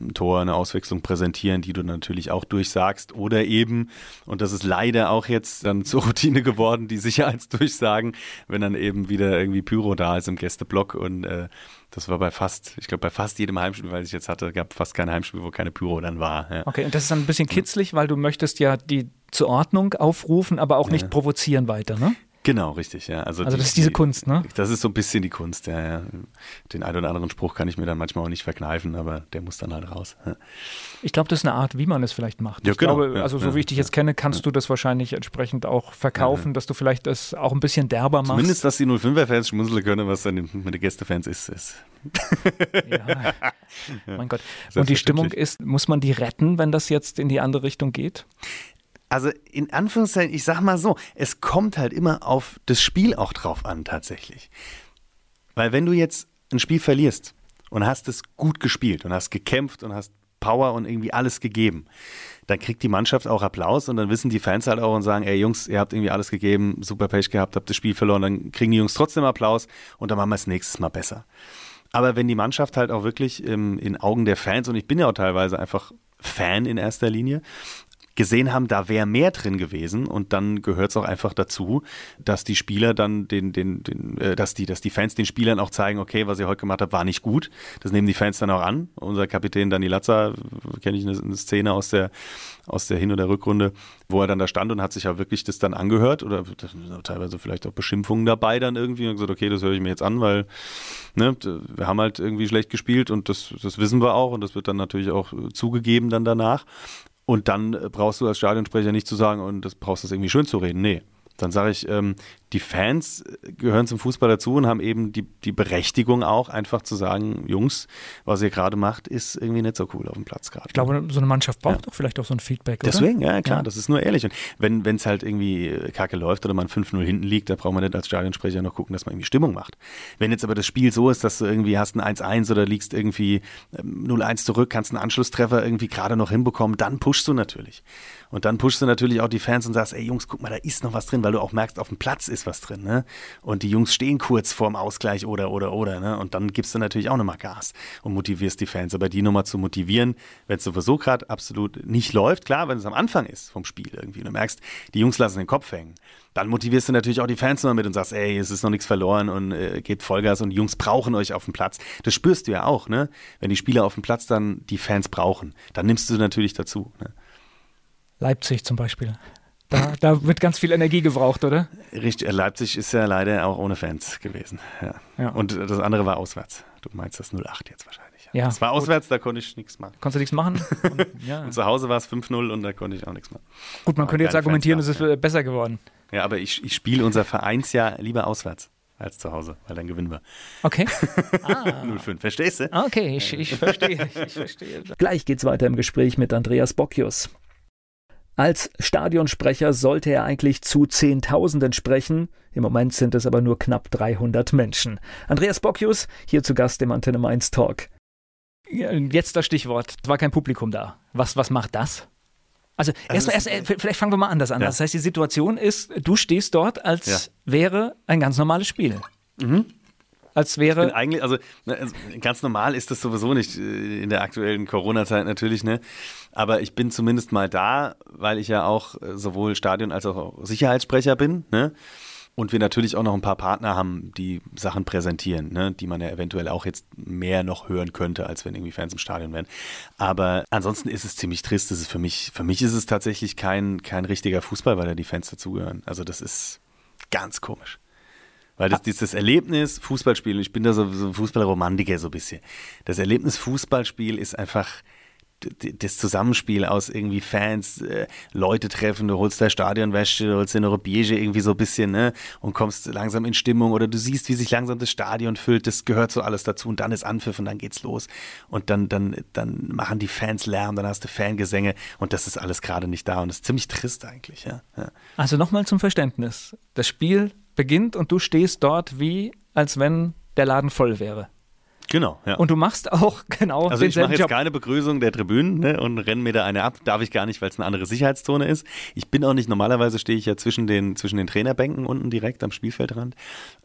ein Tor, eine Auswechslung präsentieren, die du natürlich auch durchsagst. Oder eben, und das ist leider auch jetzt dann *laughs* zur Routine geworden, die Sicherheitsdurchsagen, wenn dann eben wieder irgendwie Pyro da ist im Gästeblock und äh, das war bei fast, ich glaube, bei fast jedem Heimspiel, weil ich jetzt hatte, gab fast kein Heimspiel, wo keine Pyro dann war. Ja. Okay, und das ist dann ein bisschen kitzlig, weil du möchtest ja die zur Ordnung aufrufen, aber auch nicht provozieren weiter, ne? Genau, richtig, ja. Also, also die, das ist diese die, Kunst, ne? Das ist so ein bisschen die Kunst, ja, ja. Den einen oder anderen Spruch kann ich mir dann manchmal auch nicht verkneifen, aber der muss dann halt raus. Ja. Ich glaube, das ist eine Art, wie man es vielleicht macht. Ja, ich genau, glaube, also so wie ich dich jetzt kenne, kannst du das wahrscheinlich entsprechend auch verkaufen, dass du vielleicht das auch ein bisschen derber machst. Zumindest, dass die 05er-Fans schmunzeln können, was dann mit den Gästefans ist. ist. ja. *laughs* Mein Gott. Und die Stimmung ist, muss man die retten, wenn das jetzt in die andere Richtung geht? Also in Anführungszeichen, ich sag mal so, es kommt halt immer auf das Spiel auch drauf an, tatsächlich. Weil wenn du jetzt ein Spiel verlierst und hast es gut gespielt und hast gekämpft und hast Power und irgendwie alles gegeben, dann kriegt die Mannschaft auch Applaus und dann wissen die Fans halt auch und sagen, ey Jungs, ihr habt irgendwie alles gegeben, super Pech gehabt, habt das Spiel verloren, dann kriegen die Jungs trotzdem Applaus und dann machen wir es nächstes Mal besser. Aber wenn die Mannschaft halt auch wirklich ähm, in Augen der Fans, und ich bin ja auch teilweise einfach Fan in erster Linie, gesehen haben, da wäre mehr drin gewesen und dann gehört es auch einfach dazu, dass die Spieler dann den, den, den äh, dass die, dass die Fans den Spielern auch zeigen, okay, was ihr heute gemacht habt, war nicht gut. Das nehmen die Fans dann auch an. Unser Kapitän Dani Latza, kenne ich eine, eine, Szene aus der, aus der Hin- oder Rückrunde, wo er dann da stand und hat sich ja wirklich das dann angehört oder teilweise vielleicht auch Beschimpfungen dabei dann irgendwie und gesagt, okay, das höre ich mir jetzt an, weil ne, wir haben halt irgendwie schlecht gespielt und das, das wissen wir auch und das wird dann natürlich auch zugegeben dann danach. Und dann äh, brauchst du als Stadionsprecher nicht zu sagen, und das brauchst du irgendwie schön zu reden. Nee. Dann sage ich, ähm, die Fans gehören zum Fußball dazu und haben eben die, die Berechtigung auch, einfach zu sagen, Jungs, was ihr gerade macht, ist irgendwie nicht so cool auf dem Platz gerade. Ich glaube, so eine Mannschaft braucht ja. doch vielleicht auch so ein Feedback, Deswegen, ja klar, ja. das ist nur ehrlich. Und wenn es halt irgendwie kacke läuft oder man 5-0 hinten liegt, da braucht man nicht als Stadionsprecher noch gucken, dass man irgendwie Stimmung macht. Wenn jetzt aber das Spiel so ist, dass du irgendwie hast ein 1-1 oder liegst irgendwie 0-1 ähm, zurück, kannst einen Anschlusstreffer irgendwie gerade noch hinbekommen, dann pushst du natürlich. Und dann pushst du natürlich auch die Fans und sagst, ey Jungs, guck mal, da ist noch was drin, weil du auch merkst, auf dem Platz ist was drin. Ne? Und die Jungs stehen kurz vorm Ausgleich oder, oder, oder. Ne? Und dann gibst du natürlich auch nochmal Gas und motivierst die Fans. Aber die nochmal zu motivieren, wenn es sowieso gerade absolut nicht läuft, klar, wenn es am Anfang ist vom Spiel irgendwie und du merkst, die Jungs lassen den Kopf hängen, dann motivierst du natürlich auch die Fans nochmal mit und sagst, ey, es ist noch nichts verloren und äh, gebt Vollgas und die Jungs brauchen euch auf dem Platz. Das spürst du ja auch, ne? Wenn die Spieler auf dem Platz dann die Fans brauchen, dann nimmst du natürlich dazu. Ne? Leipzig zum Beispiel. Da, da, wird ganz viel Energie gebraucht, oder? Richtig, äh, Leipzig ist ja leider auch ohne Fans gewesen. Ja. ja. Und das andere war auswärts. Du meinst das 08 jetzt wahrscheinlich. Ja. Das war auswärts, da konnte ich nichts machen. Konntest du nichts machen? *laughs* Und, ja. und zu Hause war es 5-0 und da konnte ich auch nichts machen. Gut, man aber könnte jetzt argumentieren, es ist ja. besser geworden. Ja, aber ich, ich spiele unser Vereinsjahr lieber auswärts als zu Hause, weil dann gewinnen wir. Okay. *laughs* Ah. 05, verstehst du? Okay, ich, ich verstehe. Ich verstehe. Gleich geht's weiter im Gespräch mit Andreas Bocchius. Als Stadionsprecher sollte er eigentlich zu Zehntausenden sprechen. Im Moment sind es aber nur knapp 300 Menschen. Andreas Bocchius, hier zu Gast im Antenne Mainz Talk. Jetzt das Stichwort. Es war kein Publikum da. Was, was macht das? Also, also erst, erst, vielleicht fangen wir mal anders an. Ja. Das heißt, die Situation ist, du stehst dort, als ja. wäre ein ganz normales Spiel. Mhm. Als wäre. Ich eigentlich, also, ne, also ganz normal ist das sowieso nicht äh, in der aktuellen Corona-Zeit natürlich, ne? Aber ich bin zumindest mal da, weil ich ja auch äh, sowohl Stadion als auch Sicherheitssprecher bin, ne? Und wir natürlich auch noch ein paar Partner haben, die Sachen präsentieren, ne, die man ja eventuell auch jetzt mehr noch hören könnte, als wenn irgendwie Fans im Stadion wären. Aber ansonsten ist es ziemlich trist. Das ist für mich, für mich ist es tatsächlich kein, kein richtiger Fußball, weil da die Fans dazugehören. Also das ist ganz komisch. Weil das, dieses Erlebnis Fußballspiel, ich bin da so, so ein Fußballromantiker so ein bisschen. Das Erlebnis Fußballspiel ist einfach das Zusammenspiel aus irgendwie Fans, äh, Leute treffen, du holst dein Stadionwäsche, du holst dir eine Biege irgendwie so ein bisschen, ne, und kommst langsam in Stimmung oder du siehst, wie sich langsam das Stadion füllt, das gehört so alles dazu und dann ist Anpfiff und dann geht's los und dann, dann, dann machen die Fans Lärm, dann hast du Fangesänge und das ist alles gerade nicht da und das ist ziemlich trist eigentlich, ja. ja. Also nochmal zum Verständnis. Das Spiel beginnt und du stehst dort wie, als wenn der Laden voll wäre. Genau, ja. Und du machst auch *laughs* genau Also ich mache jetzt Job. keine Begrüßung der Tribünen ne, und renne mir da eine ab. Darf ich gar nicht, weil es eine andere Sicherheitszone ist. Ich bin auch nicht, normalerweise stehe ich ja zwischen den, zwischen den Trainerbänken unten direkt am Spielfeldrand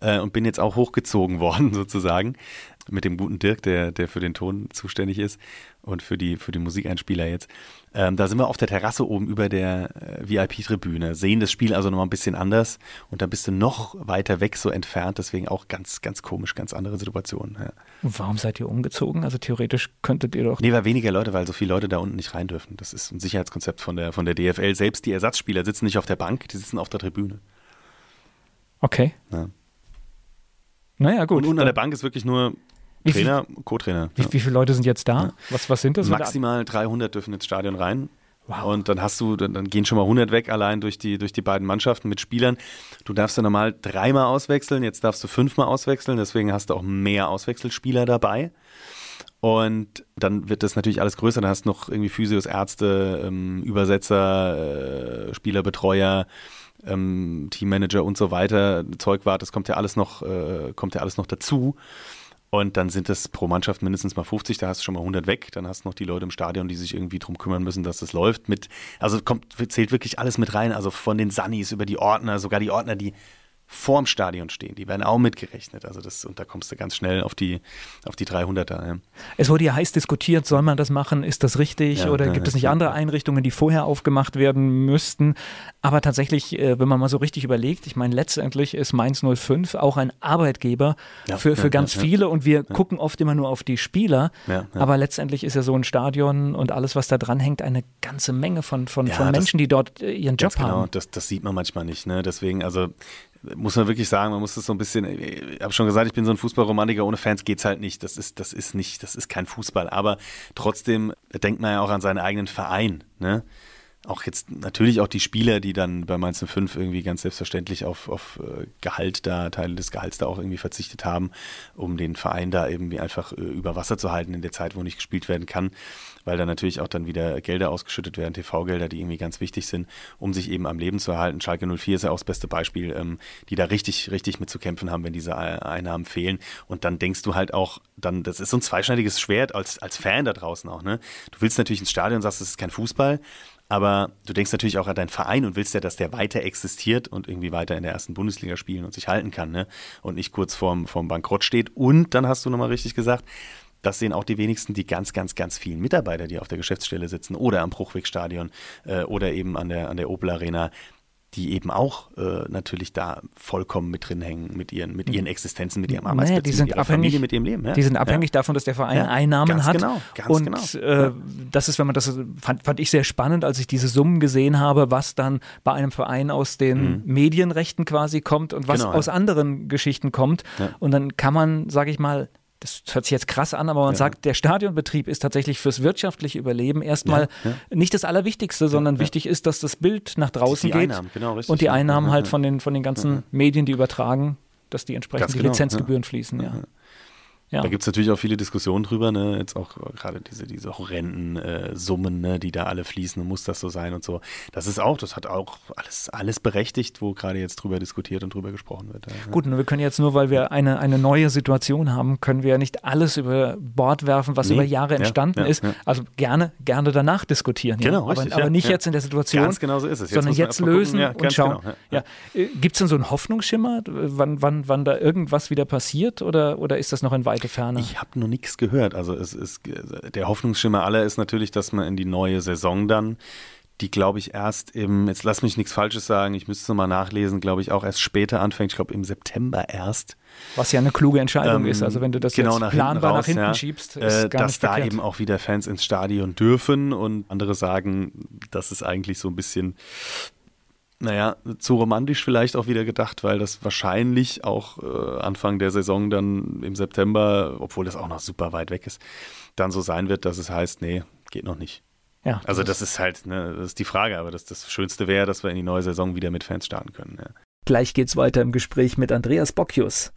äh, und bin jetzt auch hochgezogen *laughs* worden sozusagen mit dem guten Dirk, der, der für den Ton zuständig ist und für die, für die Musikeinspieler jetzt. Ähm, da sind wir auf der Terrasse oben über der äh, VIP-Tribüne, sehen das Spiel also nochmal ein bisschen anders und da bist du noch weiter weg so entfernt, deswegen auch ganz, ganz komisch, ganz andere Situationen. Ja. Warum seid ihr umgezogen? Also theoretisch könntet ihr doch. Nee, weil weniger Leute, weil so viele Leute da unten nicht rein dürfen. Das ist ein Sicherheitskonzept von der, von der DFL. Selbst die Ersatzspieler sitzen nicht auf der Bank, die sitzen auf der Tribüne. Okay. Ja. Naja, gut. Und unten an der Bank ist wirklich nur Wie Trainer, Co-Trainer. Wie, Ja. wie viele Leute sind jetzt da? Was, was sind das? Maximal 300 dürfen ins Stadion rein. Wow. Und dann hast du, dann, dann gehen schon mal 100 weg allein durch die, durch die beiden Mannschaften mit Spielern. Du darfst ja normal dreimal auswechseln, jetzt darfst du fünfmal auswechseln, deswegen hast du auch mehr Auswechselspieler dabei. Und dann wird das natürlich alles größer. Dann hast du noch irgendwie Physios, Ärzte, ähm, Übersetzer, äh, Spielerbetreuer, ähm, Teammanager und so weiter, Zeugwart, das kommt ja alles noch, äh, kommt ja alles noch dazu. Und dann sind das pro Mannschaft mindestens mal 50, da hast du schon mal 100 weg. Dann hast du noch die Leute im Stadion, die sich irgendwie drum kümmern müssen, dass das läuft. Mit, also kommt, zählt wirklich alles mit rein. Also von den Sunnis über die Ordner, sogar die Ordner, die vorm Stadion stehen, die werden auch mitgerechnet. Also das, und da kommst du ganz schnell auf die, auf die 300er. Ja. Es wurde ja heiß diskutiert, soll man das machen, ist das richtig Ja, oder ja, gibt es nicht andere Einrichtungen, die vorher aufgemacht werden müssten? Aber tatsächlich, äh, wenn man mal so richtig überlegt, ich meine, letztendlich ist Mainz 05 auch ein Arbeitgeber für, für ganz viele und wir gucken oft immer nur auf die Spieler, aber letztendlich ist ja so ein Stadion und alles, was da dran hängt, eine ganze Menge von, von, von das- Menschen, die dort äh, ihren Job genau, haben. das, das sieht man manchmal nicht. Ne? Deswegen, also muss man wirklich sagen, man muss das so ein bisschen, ich habe schon gesagt, ich bin so ein Fußballromantiker, ohne Fans geht's halt nicht. Das ist, das ist nicht, das ist kein Fußball. Aber trotzdem denkt man ja auch an seinen eigenen Verein. Ne? Auch jetzt natürlich auch die Spieler, die dann bei Mainz 05 irgendwie ganz selbstverständlich auf, auf äh, Gehalt da, Teile des Gehalts da auch irgendwie verzichtet haben, um den Verein da irgendwie einfach äh, über Wasser zu halten in der Zeit, wo nicht gespielt werden kann, weil da natürlich auch dann wieder Gelder ausgeschüttet werden, TV-Gelder, die irgendwie ganz wichtig sind, um sich eben am Leben zu erhalten. Schalke 04 ist ja auch das beste Beispiel, ähm, die da richtig, richtig mit zu kämpfen haben, wenn diese Ei- Einnahmen fehlen. Und dann denkst du halt auch, dann, das ist so ein zweischneidiges Schwert als, als Fan da draußen auch, ne? Du willst natürlich ins Stadion, sagst, es ist kein Fußball, aber du denkst natürlich auch an deinen Verein und willst ja, dass der weiter existiert und irgendwie weiter in der ersten Bundesliga spielen und sich halten kann, ne? Und nicht kurz vorm, vorm Bankrott steht. Und dann hast du nochmal richtig gesagt, das sehen auch die wenigsten, die ganz, ganz, ganz vielen Mitarbeiter, die auf der Geschäftsstelle sitzen oder am Bruchwegstadion äh, oder eben an der, an der Opel Arena, die eben auch äh, natürlich da vollkommen mit drin hängen, mit ihren, mit ihren Existenzen, mit ihrem Naja, Arbeitsplatz, die sind mit ihrer abhängig, Familie, mit ihrem Leben. Ja? Die sind abhängig ja. davon, dass der Verein Ja, Einnahmen ganz hat. genau, ganz und genau. Äh, das ist, wenn man das fand, fand ich sehr spannend, als ich diese Summen gesehen habe, was dann bei einem Verein aus den Medienrechten quasi kommt und was Mhm. Genau, aus anderen Geschichten kommt. Und dann kann man, sage ich mal, das hört sich jetzt krass an, aber man Ja. sagt, der Stadionbetrieb ist tatsächlich fürs wirtschaftliche Überleben erstmal Ja, nicht das Allerwichtigste, sondern ja. wichtig ist, dass das Bild nach draußen Die geht Einnahmen, genau, und die Ja, Einnahmen ja, halt ja. von den, von den ganzen Medien, die übertragen, dass die entsprechend Ganz die genau, Lizenzgebühren fließen. Ja. Ja. Da gibt es natürlich auch viele Diskussionen drüber, ne? Jetzt auch gerade diese, diese horrenden äh, Summen, ne? die da alle fließen muss das so sein und so. Das ist auch, das hat auch alles, alles berechtigt, wo gerade jetzt drüber diskutiert und drüber gesprochen wird. Ja. Gut, und wir können jetzt nur, weil wir eine, eine neue Situation haben, können wir ja nicht alles über Bord werfen, was Nee. über Jahre Ja, entstanden ja, ist. Also gerne, gerne danach diskutieren. Genau, aber, richtig, aber ja, nicht jetzt in der Situation. Ganz genau so ist es. Jetzt sondern jetzt gucken. lösen Ja, und schauen. genau, ja. Gibt es denn so einen Hoffnungsschimmer, wann, wann, wann da irgendwas wieder passiert oder, oder ist das noch in weite Ferne? Ich habe noch nichts gehört. Also es ist der Hoffnungsschimmer aller ist natürlich, dass man in die neue Saison dann, die glaube ich erst im, jetzt lass mich nichts Falsches sagen, ich müsste mal nachlesen, glaube ich auch erst später anfängt. Ich glaube im September erst. Was ja eine kluge Entscheidung Ähm, ist. Also wenn du das genau jetzt nach hinten planbar raus, nach hinten ja, schiebst, ist äh, dass da verkehrt. eben auch wieder Fans ins Stadion dürfen und andere sagen, das ist eigentlich so ein bisschen naja, zu romantisch vielleicht auch wieder gedacht, weil das wahrscheinlich auch äh, Anfang der Saison dann im September, obwohl das auch noch super weit weg ist, dann so sein wird, dass es heißt, nee, geht noch nicht. ja, Also das ist halt, ne, das ist die Frage, aber das, das Schönste wäre, dass wir in die neue Saison wieder mit Fans starten können. Ja. Gleich geht's weiter im Gespräch mit Andreas Bocchius.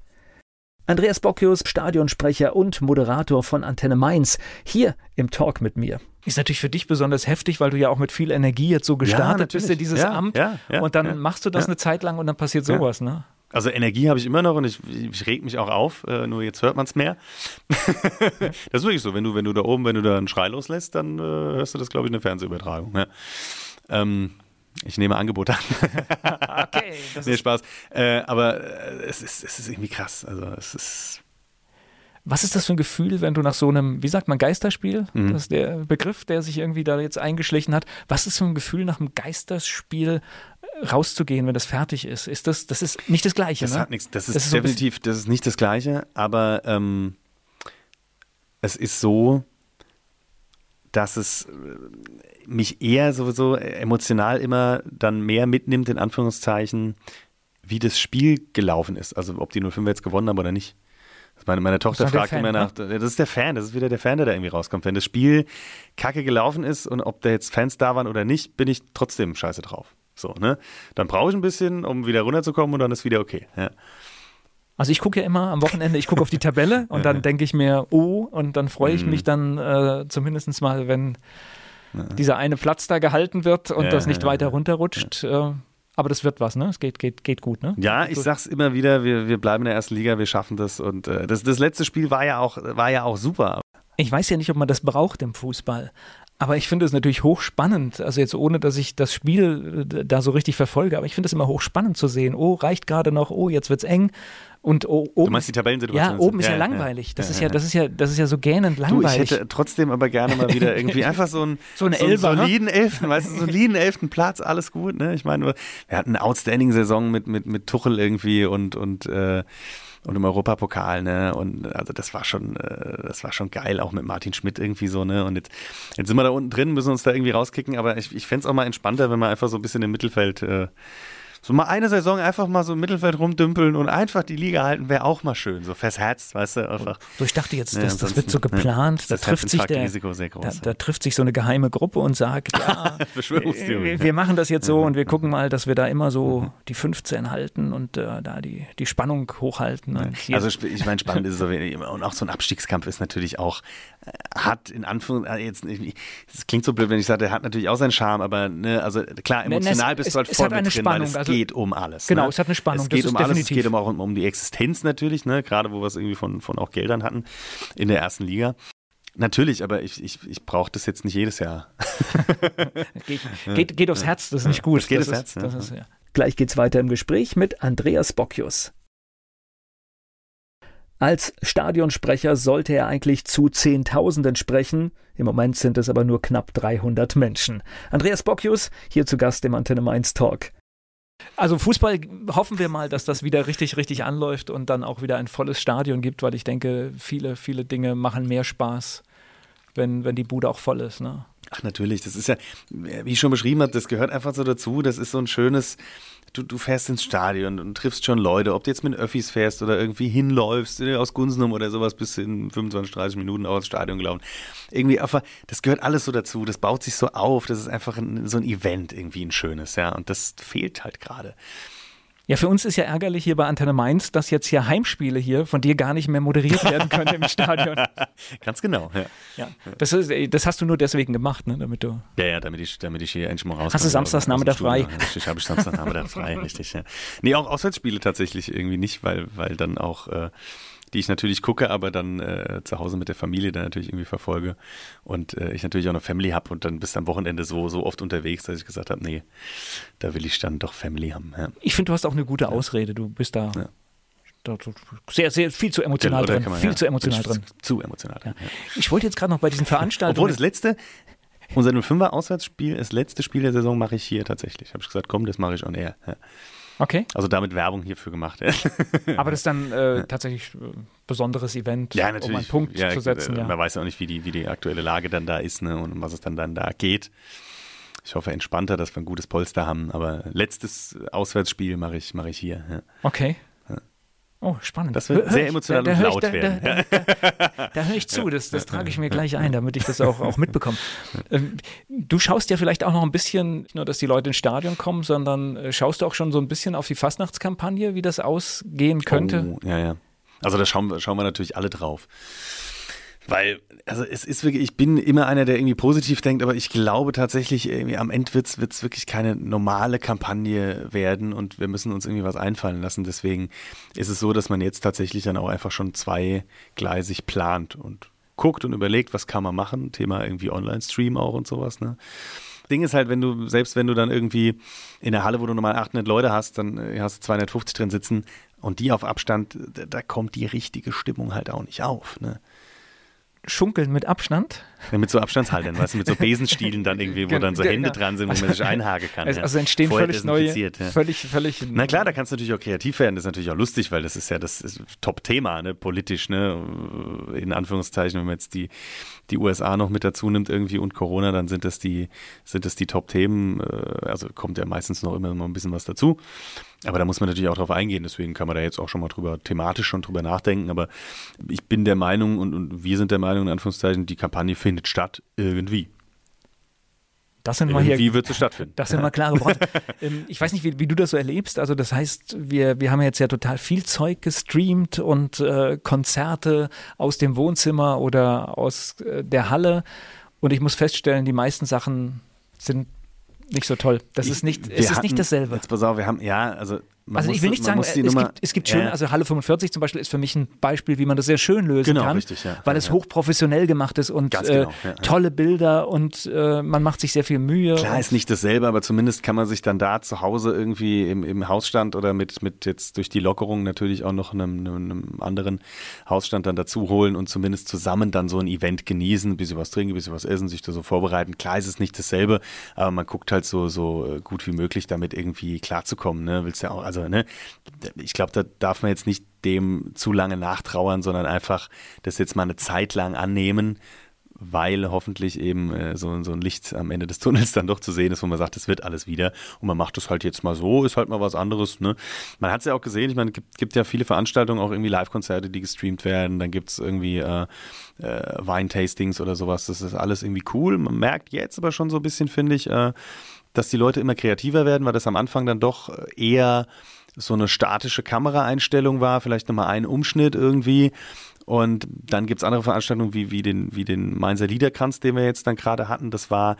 Andreas Bocchius, Stadionsprecher und Moderator von Antenne Mainz, hier im Talk mit mir. Ist natürlich für dich besonders heftig, weil du ja auch mit viel Energie jetzt so gestartet bist in dieses Ja, Amt. ja, ja, und dann ja, machst du das ja. eine Zeit lang und dann passiert Ja. sowas, ne? Also Energie habe ich immer noch und ich, ich reg mich auch auf, äh, nur jetzt hört man es mehr. *laughs* das ist wirklich so, wenn du, wenn du da oben, wenn du da einen Schrei loslässt, dann äh, hörst du das, glaube ich, in der Fernsehübertragung. Ja. Ähm, ich nehme Angebot an. *laughs* Okay, das nee, Spaß. Äh, aber äh, es, ist, es ist irgendwie krass. Also es ist. Was ist das für ein Gefühl, wenn du nach so einem, wie sagt man, Geisterspiel? Mhm. Das ist der Begriff, der sich irgendwie da jetzt eingeschlichen hat. Was ist für ein Gefühl, nach einem Geisterspiel äh, rauszugehen, wenn das fertig ist? Ist das, das ist nicht das Gleiche, Das ne? hat nichts. Das ist, Das ist so definitiv, das ist nicht das Gleiche, aber ähm, es ist so, dass es äh, mich eher sowieso emotional immer dann mehr mitnimmt, in Anführungszeichen, wie das Spiel gelaufen ist. Also ob die 05 jetzt gewonnen haben oder nicht. Meine, meine Tochter fragt Fan, immer nach, das ist der Fan, das ist wieder der Fan, der da irgendwie rauskommt. Wenn das Spiel kacke gelaufen ist und ob da jetzt Fans da waren oder nicht, bin ich trotzdem scheiße drauf. So, ne? Dann brauche ich ein bisschen, um wieder runterzukommen und dann ist wieder okay. Ja. Also ich gucke ja immer am Wochenende, ich gucke auf die Tabelle *laughs* und dann denke ich mir, oh, und dann freue Mhm. ich mich dann äh, zumindest mal, wenn dieser eine Platz da gehalten wird und das nicht weiter runterrutscht. Äh, aber das wird was, ne? Es geht, geht, geht gut, ne? Ja, ich sag's immer wieder, wir, wir bleiben in der ersten Liga, wir schaffen das. Und äh, das, das letzte Spiel war ja auch, war ja auch super. Ich weiß ja nicht, ob man das braucht im Fußball. Aber ich finde es natürlich hochspannend, also jetzt ohne, dass ich das Spiel äh, da so richtig verfolge, aber ich finde es immer hochspannend zu sehen, oh, reicht gerade noch, oh, jetzt wird's eng und oben, Du meinst die Tabellensituation? ja, oben ist ja, Ja, langweilig. Das ja, ist ja, das ist ja, das ist ja so gähnend Du, langweilig. ich hätte trotzdem aber gerne mal wieder irgendwie *laughs* einfach so einen, So eine einen Elfer, ne? soliden Elften, weißt du, so einen soliden elften Platz, alles gut, ne? Ich meine, wir hatten eine Outstanding-Saison mit, mit, mit Tuchel irgendwie und, und, äh, und im Europapokal, ne? Und also das war schon, äh, das war schon geil, auch mit Martin Schmidt irgendwie so, ne? Und jetzt, jetzt sind wir da unten drin, müssen uns da irgendwie rauskicken, aber ich, ich fände es auch mal entspannter, wenn man einfach so ein bisschen im Mittelfeld äh, so mal eine Saison einfach mal so im Mittelfeld rumdümpeln und einfach die Liga halten, wäre auch mal schön. So fürs Herz, weißt du, einfach. so, ich dachte jetzt, Ja, das, das wird so ja, geplant, ist da das trifft sich der, Herzinfarktrisiko sehr groß, da, ja. da trifft sich so eine geheime Gruppe und sagt, ja, *laughs* wir, wir machen das jetzt so und wir gucken mal, dass wir da immer so die 15 halten und äh, da die, die Spannung hochhalten. Also ich meine, spannend ist es jeden Fall. Und auch so ein Abstiegskampf ist natürlich auch, äh, hat in Anführungszeichen, jetzt, es klingt so blöd, wenn ich sage, der hat natürlich auch seinen Charme, aber ne, also klar, emotional es- bist es- du halt es voll hat eine drin, Spannung, es also- geht um alles. Genau, ne? es hat eine Spannung, Es das geht ist um alles, es definitiv. geht um auch um, um die Existenz natürlich, ne? gerade wo wir es irgendwie von, von auch Geldern hatten in der ersten Liga. Natürlich, aber ich, ich, ich brauche das jetzt nicht jedes Jahr. *laughs* geht, geht, geht aufs Herz, das ist nicht gut. Das geht das aufs ist, Herz, ja. das ist, ja. Gleich geht's weiter im Gespräch mit Andreas Bocchius. Als Stadionsprecher sollte er eigentlich zu Zehntausenden sprechen. Im Moment sind es aber nur knapp 300 Menschen. Andreas Bocchius, hier zu Gast im Antenne Mainz Talk. Also Fußball hoffen wir mal, dass das wieder richtig, richtig anläuft und dann auch wieder ein volles Stadion gibt, weil ich denke, viele, viele Dinge machen mehr Spaß, wenn, wenn die Bude auch voll ist. Ne? Ach, natürlich, das ist ja, wie ich schon beschrieben habe, das gehört einfach so dazu. Das ist so ein schönes, du, du fährst ins Stadion und triffst schon Leute, ob du jetzt mit Öffis fährst oder irgendwie hinläufst, äh, aus Gunsenum oder sowas, bist du in 25, 30 Minuten auch ins Stadion gelaufen. Irgendwie einfach, das gehört alles so dazu, das baut sich so auf, das ist einfach ein, so ein Event, irgendwie ein schönes, ja, und das fehlt halt gerade. Ja, für uns ist ja ärgerlich hier bei Antenne Mainz, dass jetzt hier Heimspiele hier von dir gar nicht mehr moderiert werden können im *laughs* Stadion. Ganz genau, ja. ja. Das, ist, das hast du nur deswegen gemacht, ne? damit du. Ja, ja, damit ich, damit ich hier endlich mal raus Hast du Samstagsnachmittag frei? Richtig, habe ich Samstagsnachmittag frei, *laughs* richtig, ja. Nee, auch Auswärtsspiele tatsächlich irgendwie nicht, weil, weil dann auch. Äh, die ich natürlich gucke, aber dann äh, zu Hause mit der Familie dann natürlich irgendwie verfolge. Und äh, ich natürlich auch eine Family habe und dann bist am Wochenende so, so oft unterwegs, dass ich gesagt habe, nee, da will ich dann doch Family haben. Ja. Ich finde, du hast auch eine gute Ausrede. Du bist da. Ja. Sehr, sehr viel zu emotional drin. Man, viel ja, zu emotional drin. Zu emotional. Ja. Ich wollte jetzt gerade noch bei diesen Veranstaltungen. Obwohl das letzte, unser 05er Auswärtsspiel, das letzte Spiel der Saison mache ich hier tatsächlich. Habe ich gesagt, komm, das mache ich on air. Ja. Okay. Also damit Werbung hierfür gemacht. *laughs* Aber das ist dann äh, tatsächlich ein äh, besonderes Event, ja, natürlich. um einen Punkt ja, zu setzen. Ja. Man weiß ja auch nicht, wie die, wie die aktuelle Lage dann da ist ne, und um was es dann, dann da geht. Ich hoffe entspannter, dass wir ein gutes Polster haben. Aber letztes Auswärtsspiel mache ich, mach ich hier. Ja. Okay. Oh, spannend. Das wird hör sehr emotional da, da und laut ich, da, werden. Da, da, höre ich zu, das, das trage ich mir gleich ein, damit ich das auch, auch mitbekomme. Ähm, du schaust ja vielleicht auch noch ein bisschen, nicht nur, dass die Leute ins Stadion kommen, sondern äh, schaust du auch schon so ein bisschen auf die Fastnachtskampagne, wie das ausgehen könnte? Oh, ja, ja. Also da schauen, schauen wir natürlich alle drauf. Weil, also es ist wirklich, ich bin immer einer, der irgendwie positiv denkt, aber ich glaube tatsächlich, irgendwie am Ende wird es wirklich keine normale Kampagne werden und wir müssen uns irgendwie was einfallen lassen. Deswegen ist es so, dass man jetzt tatsächlich dann auch einfach schon zweigleisig plant und guckt und überlegt, was kann man machen. Thema irgendwie Online-Stream auch und sowas, ne? Ding ist halt, wenn du, selbst wenn du dann irgendwie in der Halle, wo du normal 800 Leute hast, dann äh, hast du 250 drin sitzen und die auf Abstand, da kommt die richtige Stimmung halt auch nicht auf. Ne? Schunkeln mit Abstand. Ja, mit so Abstandshaltern, weißt du, mit so Besenstielen dann irgendwie, wo dann so Hände dran sind, wo man sich *laughs* einhaken kann. Also, also entstehen Vorher völlig neue, ja. völlig, völlig. Na klar, da kannst du natürlich auch kreativ werden. Das ist natürlich auch lustig, weil das ist ja das Top-Thema, ne, politisch, ne, in Anführungszeichen, wenn man jetzt die, die USA noch mit dazu nimmt irgendwie und Corona, dann sind das die, sind das die Top-Themen. Äh, also kommt ja meistens noch immer mal ein bisschen was dazu. Aber da muss man natürlich auch drauf eingehen, deswegen kann man da jetzt auch schon mal drüber, thematisch schon drüber nachdenken. Aber ich bin der Meinung und, und wir sind der Meinung, in Anführungszeichen, die Kampagne findet statt irgendwie. Das sind mal hier, Wie wird es stattfinden? Das sind mal klare Worte. *laughs* Ähm, ich weiß nicht, wie, wie, du das so erlebst. Also das heißt, wir, wir haben jetzt ja total viel Zeug gestreamt und äh, Konzerte aus dem Wohnzimmer oder aus äh, der Halle. Und ich muss feststellen, die meisten Sachen sind nicht so toll. Das ich, ist nicht, es ist hatten, nicht dasselbe. Jetzt pass auf, wir haben, ja, also also ich will nicht sagen, es gibt, es gibt schöne, ja. also Halle 45 zum Beispiel ist für mich ein Beispiel, wie man das sehr schön lösen genau, kann, richtig, ja. weil es hochprofessionell gemacht ist und genau, äh, tolle Bilder und äh, man macht sich sehr viel Mühe. Klar ist nicht dasselbe, aber zumindest kann man sich dann da zu Hause irgendwie im, im Hausstand oder mit, mit jetzt durch die Lockerung natürlich auch noch einem, einem anderen Hausstand dann dazu holen und zumindest zusammen dann so ein Event genießen, ein bisschen was trinken, ein bisschen was essen, sich da so vorbereiten. Klar ist es nicht dasselbe, aber man guckt halt so, so äh, gut wie möglich damit irgendwie klarzukommen. Ne? Willst ja auch, also ne, ich glaube, da darf man jetzt nicht dem zu lange nachtrauern, sondern einfach das jetzt mal eine Zeit lang annehmen, weil hoffentlich eben äh, so, so ein Licht am Ende des Tunnels *laughs* dann doch zu sehen ist, wo man sagt, es wird alles wieder und man macht das halt jetzt mal so, ist halt mal was anderes. Ne? Man hat es ja auch gesehen, ich meine, es gibt, gibt ja viele Veranstaltungen, auch irgendwie Live-Konzerte, die gestreamt werden, dann gibt es irgendwie äh, äh, Weintastings oder sowas, das ist alles irgendwie cool. Man merkt jetzt aber schon so ein bisschen, finde ich, äh, dass die Leute immer kreativer werden, weil das am Anfang dann doch eher so eine statische Kameraeinstellung war, vielleicht nochmal ein Umschnitt irgendwie. Und dann gibt es andere Veranstaltungen wie, wie, den, wie den Mainzer Liederkranz, den wir jetzt dann gerade hatten. Das war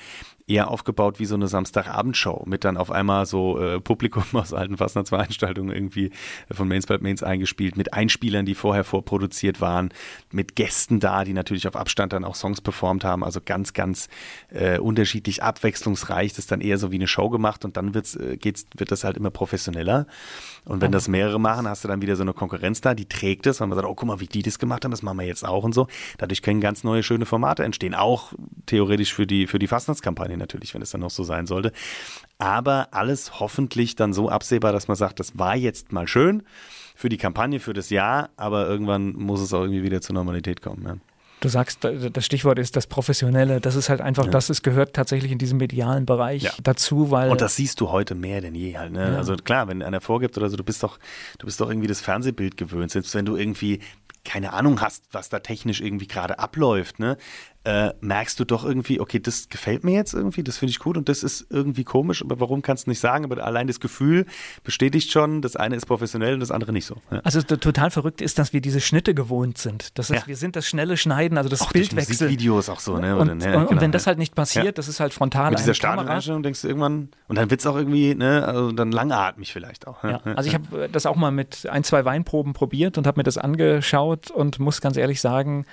eher aufgebaut wie so eine Samstagabendshow mit dann auf einmal so äh, Publikum *laughs* aus alten Fastnachtsveranstaltungen irgendwie von Mains by Mains eingespielt, mit Einspielern, die vorher vorproduziert waren, mit Gästen da, die natürlich auf Abstand dann auch Songs performt haben, also ganz, ganz äh, unterschiedlich abwechslungsreich. Das ist dann eher so wie eine Show gemacht und dann wird's, äh, geht's, wird das halt immer professioneller. Und wenn das mehrere machen, hast du dann wieder so eine Konkurrenz da, die trägt es, weil man sagt, oh, guck mal, wie die das gemacht haben, das machen wir jetzt auch und so. Dadurch können ganz neue, schöne Formate entstehen, auch theoretisch für die, für die Fastnachtskampagne natürlich, wenn es dann noch so sein sollte. Aber alles hoffentlich dann so absehbar, dass man sagt, das war jetzt mal schön für die Kampagne, für das Jahr, aber irgendwann muss es auch irgendwie wieder zur Normalität kommen. Ja. Du sagst, das Stichwort ist das Professionelle. Das ist halt einfach, ja. das ist, gehört tatsächlich in diesem medialen Bereich ja. dazu, weil. Und das siehst du heute mehr denn je halt. Ne? Ja. Also klar, wenn einer vorgibt oder so, du bist doch, du bist doch irgendwie das Fernsehbild gewöhnt. Selbst wenn du irgendwie keine Ahnung hast, was da technisch irgendwie gerade abläuft, ne? Äh, merkst du doch irgendwie, okay, das gefällt mir jetzt irgendwie, das finde ich gut und das ist irgendwie komisch, aber warum kannst du nicht sagen? Aber allein das Gefühl bestätigt schon, das eine ist professionell und das andere nicht so. Ja. Also total verrückt ist, dass wir diese Schnitte gewohnt sind. Das heißt, ja. wir sind das schnelle Schneiden, also das auch Bildwechsel. Videos auch so, ne? Und, und, ja, und genau, wenn das halt nicht passiert, das ist halt frontal. Mit dieser Stadioneinstellung denkst du irgendwann, und dann wird es auch irgendwie, ne, also dann langatmig vielleicht auch. Ja. Also ich habe das auch mal mit ein, zwei Weinproben probiert und habe mir das angeschaut und muss ganz ehrlich sagen,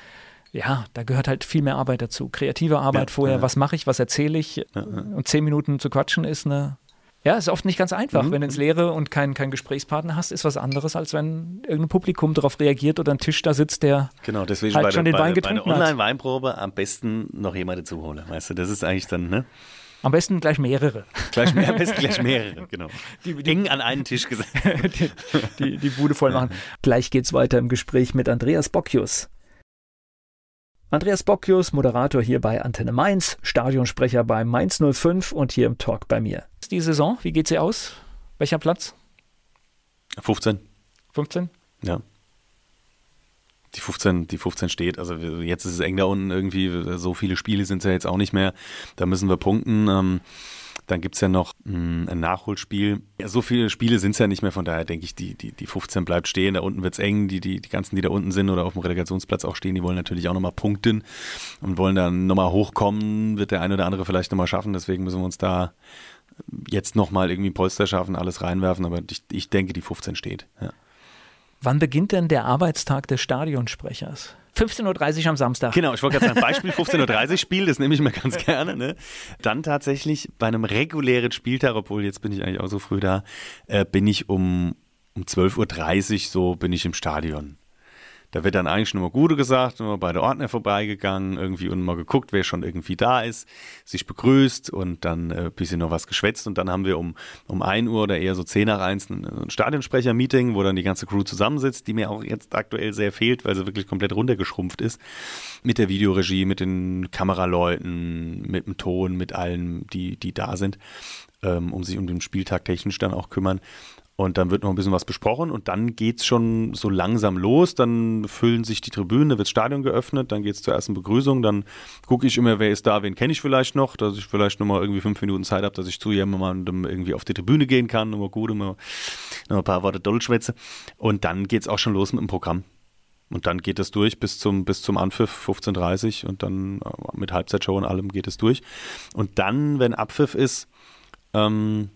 ja, da gehört halt viel mehr Arbeit dazu. Kreative Arbeit ja, vorher, ja. was mache ich, was erzähle ich? Ja, und zehn Minuten zu quatschen ist eine. Ja, ist oft nicht ganz einfach. Mhm. Wenn du ins Leere und keinen kein Gesprächspartner hast, ist was anderes, als wenn irgendein Publikum darauf reagiert oder ein Tisch da sitzt, der genau, deswegen halt bei schon der, den Wein bei, getrunken bei einer Online-Weinprobe am besten noch jemanden zuholen. Weißt du, das ist eigentlich dann, ne? Am besten gleich mehrere. Gleich mehr, am besten *laughs* gleich mehrere, genau. Die, die, Eng an einen Tisch gesetzt. *laughs* die, die, die Bude voll machen. Gleich geht's weiter im Gespräch mit Andreas Bocchius. Andreas Bocchius, Moderator hier bei Antenne Mainz, Stadionsprecher bei Mainz 05 und hier im Talk bei mir. Die Saison, wie geht sie aus? Welcher Platz? 15. 15? Ja. Die 15, die 15 steht. Also jetzt ist es eng da unten irgendwie. So viele Spiele sind es ja jetzt auch nicht mehr. Da müssen wir punkten. Ähm, dann gibt es ja noch mh, hm, ein Nachholspiel. Ja, so viele Spiele sind es ja nicht mehr, von daher denke ich, die, die, die 15 bleibt stehen. Da unten wird es eng. Die, die, die ganzen, die da unten sind oder auf dem Relegationsplatz auch stehen, die wollen natürlich auch nochmal punkten und wollen dann nochmal hochkommen. Wird der eine oder andere vielleicht nochmal schaffen. Deswegen müssen wir uns da jetzt nochmal irgendwie Polster schaffen, alles reinwerfen. Aber ich, ich denke, die 15 steht. Ja. Wann beginnt denn der Arbeitstag des Stadionsprechers? 15.30 Uhr am Samstag. Genau, ich wollte gerade sagen, Beispiel *laughs* 15.30 Uhr Spiel, das nehme ich mir ganz gerne. Ne? Dann tatsächlich bei einem regulären Spieltag, obwohl jetzt bin ich eigentlich auch so früh da, äh, bin ich um, um 12.30 Uhr so bin ich im Stadion. Da wird dann eigentlich schon mal Gute gesagt, immer bei der Ordner vorbeigegangen, irgendwie und mal geguckt, wer schon irgendwie da ist, sich begrüßt und dann ein äh, bisschen noch was geschwätzt und dann haben wir um, um 1 Uhr oder eher so 10 nach 1 ein, ein Stadionsprecher-Meeting, wo dann die ganze Crew zusammensitzt, die mir auch jetzt aktuell sehr fehlt, weil sie wirklich komplett runtergeschrumpft ist. Mit der Videoregie, mit den Kameraleuten, mit dem Ton, mit allen, die, die da sind, ähm, um sich um den Spieltag technisch dann auch kümmern. Und dann wird noch ein bisschen was besprochen und dann geht es schon so langsam los. Dann füllen sich die Tribünen, da wird das Stadion geöffnet, dann geht es zur ersten Begrüßung. Dann gucke ich immer, wer ist da, wen kenne ich vielleicht noch, dass ich vielleicht nochmal irgendwie fünf Minuten Zeit habe, dass ich zu jemandem irgendwie auf die Tribüne gehen kann, nochmal gut, nochmal noch ein paar Worte Dollschwätze. Und dann geht es auch schon los mit dem Programm. Und dann geht es durch bis zum, bis zum Anpfiff 15.30 und dann äh, mit Halbzeitshow und allem geht es durch. Und dann, wenn Abpfiff ist, ähm,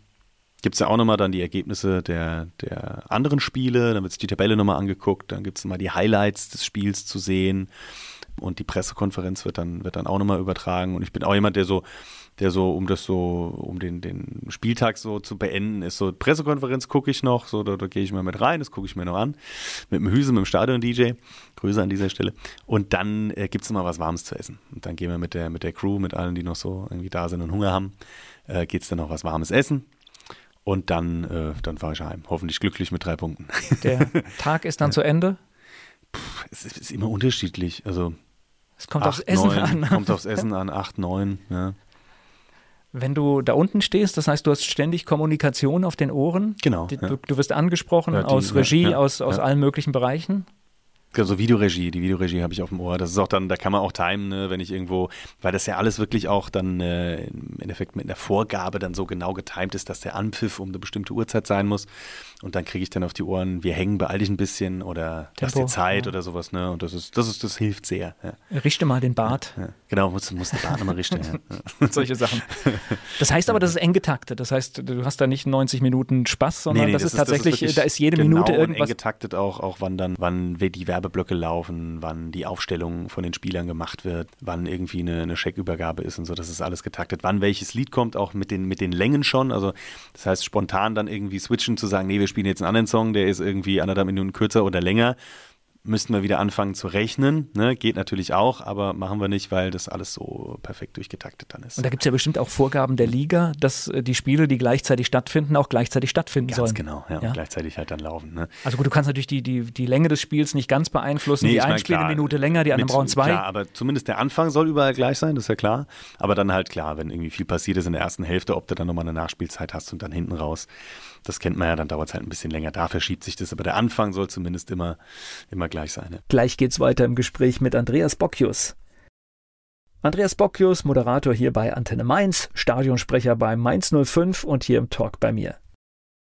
gibt es ja auch nochmal dann die Ergebnisse der, der anderen Spiele, dann wird sich die Tabelle nochmal angeguckt, dann gibt es nochmal die Highlights des Spiels zu sehen. Und die Pressekonferenz wird dann, wird dann auch nochmal übertragen. Und ich bin auch jemand, der so, der so, um das so, um den, den Spieltag so zu beenden, ist so, Pressekonferenz gucke ich noch, so, da, da gehe ich mal mit rein, das gucke ich mir noch an, mit dem Hüse, mit dem Stadion-DJ, Grüße an dieser Stelle. Und dann äh, gibt es nochmal was Warmes zu essen. Und dann gehen wir mit der, mit der Crew, mit allen, die noch so irgendwie da sind und Hunger haben, äh, geht es dann noch was Warmes essen und dann, äh, dann fahre ich heim. Hoffentlich glücklich mit drei Punkten. *laughs* Der Tag ist dann ja. zu Ende? Puh, es ist immer unterschiedlich. Also es kommt acht, aufs Essen neun, an. Kommt aufs Essen an, acht, neun, ja. Wenn du da unten stehst, das heißt, du hast ständig Kommunikation auf den Ohren. Genau. Du, ja. du wirst angesprochen die, aus Regie, aus, aus allen möglichen Bereichen. Also Videoregie, die Videoregie habe ich auf dem Ohr. Das ist auch dann, da kann man auch timen, ne, wenn ich irgendwo, weil das ja alles wirklich auch dann äh, im Endeffekt mit einer Vorgabe dann so genau getimt ist, dass der Anpfiff um eine bestimmte Uhrzeit sein muss. Und dann kriege ich dann auf die Ohren, wir hängen, beeil dich ein bisschen oder du hast die Zeit ja. oder sowas, ne? Und das ist, das ist, das hilft sehr. Ja. Richte mal den Bart. Ja, genau, muss, muss den Bart nochmal richten. *laughs* Solche Sachen. Das heißt aber, das ist eng getaktet. Das heißt, du hast da nicht 90 Minuten Spaß, sondern nee, nee, das, das, ist tatsächlich, das ist da ist jede genau Minute irgendwas. eng getaktet auch, auch wann dann, wann die Werbeblöcke laufen, wann die Aufstellung von den Spielern gemacht wird, wann irgendwie eine, eine Scheckübergabe ist und so. Das ist alles getaktet. Wann welches Lied kommt, auch mit den, mit den Längen schon. Also das heißt, spontan dann irgendwie switchen zu sagen, nee, wir spielen jetzt einen anderen Song, der ist irgendwie anderthalb Minuten kürzer oder länger müssten wir wieder anfangen zu rechnen. Ne? Geht natürlich auch, aber machen wir nicht, weil das alles so perfekt durchgetaktet dann ist. Und da gibt es ja bestimmt auch Vorgaben der Liga, dass äh, die Spiele, die gleichzeitig stattfinden, auch gleichzeitig stattfinden ganz sollen. Ganz genau, ja, ja, und gleichzeitig halt dann laufen. Ne? Also gut, du kannst natürlich die, die, die Länge des Spiels nicht ganz beeinflussen. Nee, die einen spielen eine Minute länger, die anderen brauchen zwei. Klar, aber zumindest der Anfang soll überall gleich sein, das ist ja klar. Aber dann halt klar, wenn irgendwie viel passiert ist in der ersten Hälfte, ob du dann nochmal eine Nachspielzeit hast und dann hinten raus das kennt man ja, dann dauert es halt ein bisschen länger. Da verschiebt sich das, aber der Anfang soll zumindest immer, immer gleich sein. Gleich geht's weiter im Gespräch mit Andreas Bocchius. Andreas Bockius, Moderator hier bei Antenne Mainz, Stadionsprecher bei Mainz 05 und hier im Talk bei mir.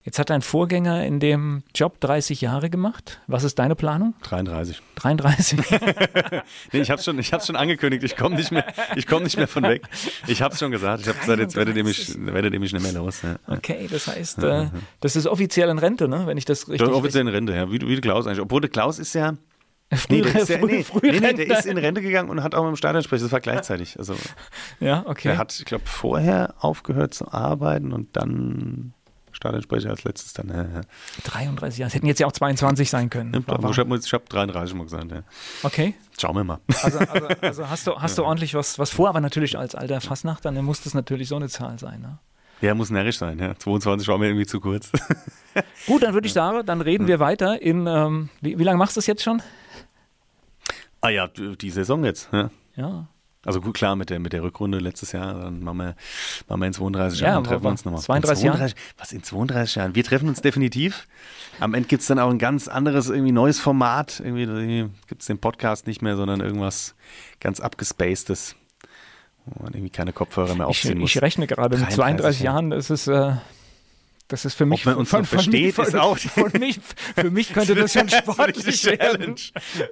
Jetzt hat dein Vorgänger in dem Job 30 Jahre gemacht. Was ist deine Planung? 33. 33. *laughs* nee, ich habe schon, schon angekündigt, ich komme nicht mehr, nicht mehr von weg. Ich habe es schon gesagt. Ich habe gesagt, jetzt werdet ihr mich, werdet ihr mich nicht mehr los. Ja. Okay, das heißt, äh, das ist offiziell in Rente, ne? Wenn ich das richtig. Das offiziell in Rente, ja. Wie, wie Klaus eigentlich. Obwohl der Klaus ist ja. Nee, der ist ja, nee, nee, nee, der ist in Rente gegangen und hat auch mit dem Stadion sprechen. Das war gleichzeitig. Also, ja, okay. Er hat, ich glaube, vorher aufgehört zu arbeiten und dann Stadionsprecher als letztes dann. Ja, ja. 33 Jahre. Es hätten jetzt ja auch 22 sein können. Ja, ich habe hab 33 mal gesagt. Ja. Okay. Schauen wir mal. Also, also, also hast, du, hast du *laughs* ordentlich was, was vor, aber natürlich als alter Fassnacht, dann muss das natürlich so eine Zahl sein. Ne? Ja, muss närrisch sein. Ja. 22 war mir irgendwie zu kurz. *laughs* Gut, dann würde ich sagen, dann reden wir weiter in, ähm, wie, wie lange machst du das jetzt schon? Ah ja, die Saison jetzt. Ja. ja. Also gut, klar, mit der, mit der Rückrunde letztes Jahr, dann machen wir, machen wir in 32 ja, Jahren, treffen wir uns nochmal. 32 Jahre? Was, in 32 Jahren? Wir treffen uns definitiv. Am Ende gibt es dann auch ein ganz anderes, irgendwie neues Format. Irgendwie gibt es den Podcast nicht mehr, sondern irgendwas ganz abgespacedes, wo man irgendwie keine Kopfhörer mehr aufziehen ich, muss. Ich rechne gerade, mit 32 Jahren ist es... Äh das ist für mich. Ob man uns von, von versteht, von, ist auch. Von mich, für mich könnte das *laughs* schon sportlich werden.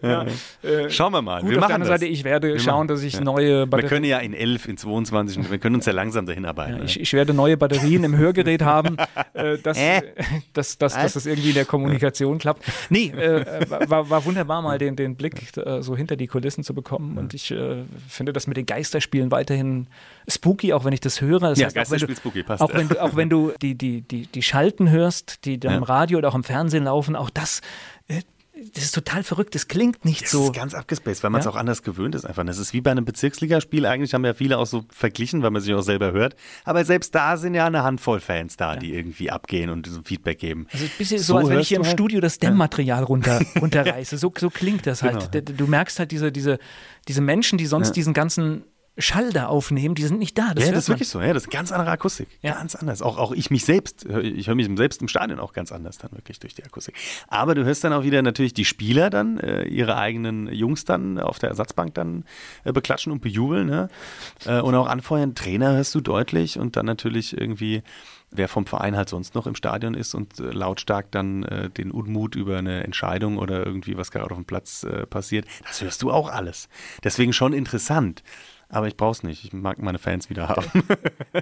Ja. Äh, Schauen wir mal. Gut, wir auf machen der anderen Seite, ich werde wir schauen, dass ich ja. neue Batterien. Wir können ja in 11, in 22, wir können uns ja langsam dahin arbeiten. Ja, ich, ich, werde neue Batterien im Hörgerät haben, *laughs* äh, dass, äh? *laughs* dass, dass, dass, das irgendwie in der Kommunikation klappt. Nee, äh, war, war, wunderbar, mal den, den Blick äh, so hinter die Kulissen zu bekommen. Und ich äh, finde das mit den Geisterspielen weiterhin spooky, auch wenn ich das höre. Das ja, heißt, Geisterspiel du, spooky, passt. Auch wenn, du, auch wenn du die, die, die, die Schalten hörst, die dann ja. im Radio oder auch im Fernsehen laufen, auch das äh, das ist total verrückt, das klingt nicht das so. Das ist ganz abgespaced, weil man es ja? auch anders gewöhnt ist einfach. Das ist wie bei einem Bezirksligaspiel, eigentlich haben ja viele auch so verglichen, weil man sich auch selber hört. Aber selbst da sind ja eine Handvoll Fans da, ja. die irgendwie abgehen und so Feedback geben. Also ein bisschen so, so als wenn ich hier im halt? Studio das Dämmmaterial runter, *laughs* runterreiße. So, so klingt das halt. Genau. Du merkst halt diese, diese, diese Menschen, die sonst diesen ganzen Schall da aufnehmen, die sind nicht da. Das ja, das ist wirklich so. Ja, das ist ganz andere Akustik. Ja. Ganz anders. Auch, auch ich mich selbst, ich höre mich selbst im Stadion auch ganz anders dann wirklich durch die Akustik. Aber du hörst dann auch wieder natürlich die Spieler dann, äh, ihre eigenen Jungs dann auf der Ersatzbank dann äh, beklatschen und bejubeln. Ne? Äh, und auch anfeuern. Trainer hörst du deutlich und dann natürlich irgendwie wer vom Verein halt sonst noch im Stadion ist und äh, lautstark dann äh, den Unmut über eine Entscheidung oder irgendwie was gerade auf dem Platz äh, passiert, das hörst du auch alles. Deswegen schon interessant aber ich brauche es nicht. Ich mag meine Fans wieder haben. *laughs*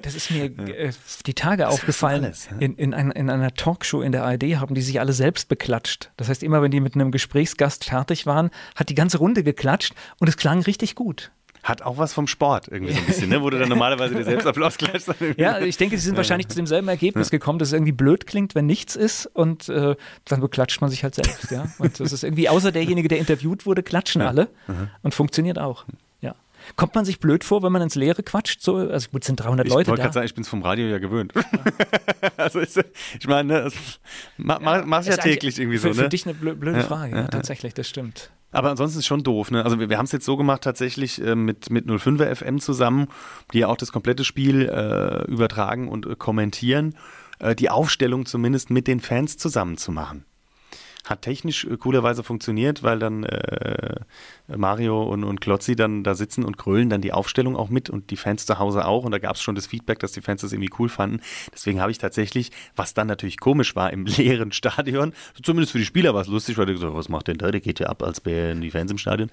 Das ist mir äh, die Tage das aufgefallen. Alles, ja? in, in, ein, in, einer Talkshow in der ARD haben die sich alle selbst beklatscht. Das heißt, immer wenn die mit einem Gesprächsgast fertig waren, hat die ganze Runde geklatscht und es klang richtig gut. Hat auch was vom Sport irgendwie so ein bisschen, ne? wo du dann *laughs* normalerweise dir selbst Applaus klatscht. Ja, ich denke, sie sind wahrscheinlich zu demselben Ergebnis gekommen, dass es irgendwie blöd klingt, wenn nichts ist und äh, dann beklatscht man sich halt selbst. Ja? Und das ist irgendwie, außer derjenige, der interviewt wurde, klatschen alle mhm. und funktioniert auch. Kommt man sich blöd vor, wenn man ins Leere quatscht? So, also gut, sind 300 ich Leute da. Ich wollte gerade sagen, ich bin es vom Radio ja gewöhnt. Ja. *laughs* also ist, ich meine, das mach, ja, machst ja täglich irgendwie für, so. Ne? Für dich eine blöde Frage, ja, tatsächlich, das stimmt. Aber ansonsten ist es schon doof. Ne? Also wir, wir haben es jetzt so gemacht tatsächlich äh, mit, mit 05er FM zusammen, die ja auch das komplette Spiel äh, übertragen und äh, kommentieren, äh, die Aufstellung zumindest mit den Fans zusammen zu machen. Hat technisch äh, coolerweise funktioniert, weil dann äh, Mario und, und Klotzi dann da sitzen und grölen dann die Aufstellung auch mit und die Fans zu Hause auch. Und da gab es schon das Feedback, dass die Fans das irgendwie cool fanden. Deswegen habe ich tatsächlich, was dann natürlich komisch war im *laughs* leeren Stadion, zumindest für die Spieler war es lustig, weil die gesagt was macht denn da, der geht ja ab, als wären die Fans im Stadion,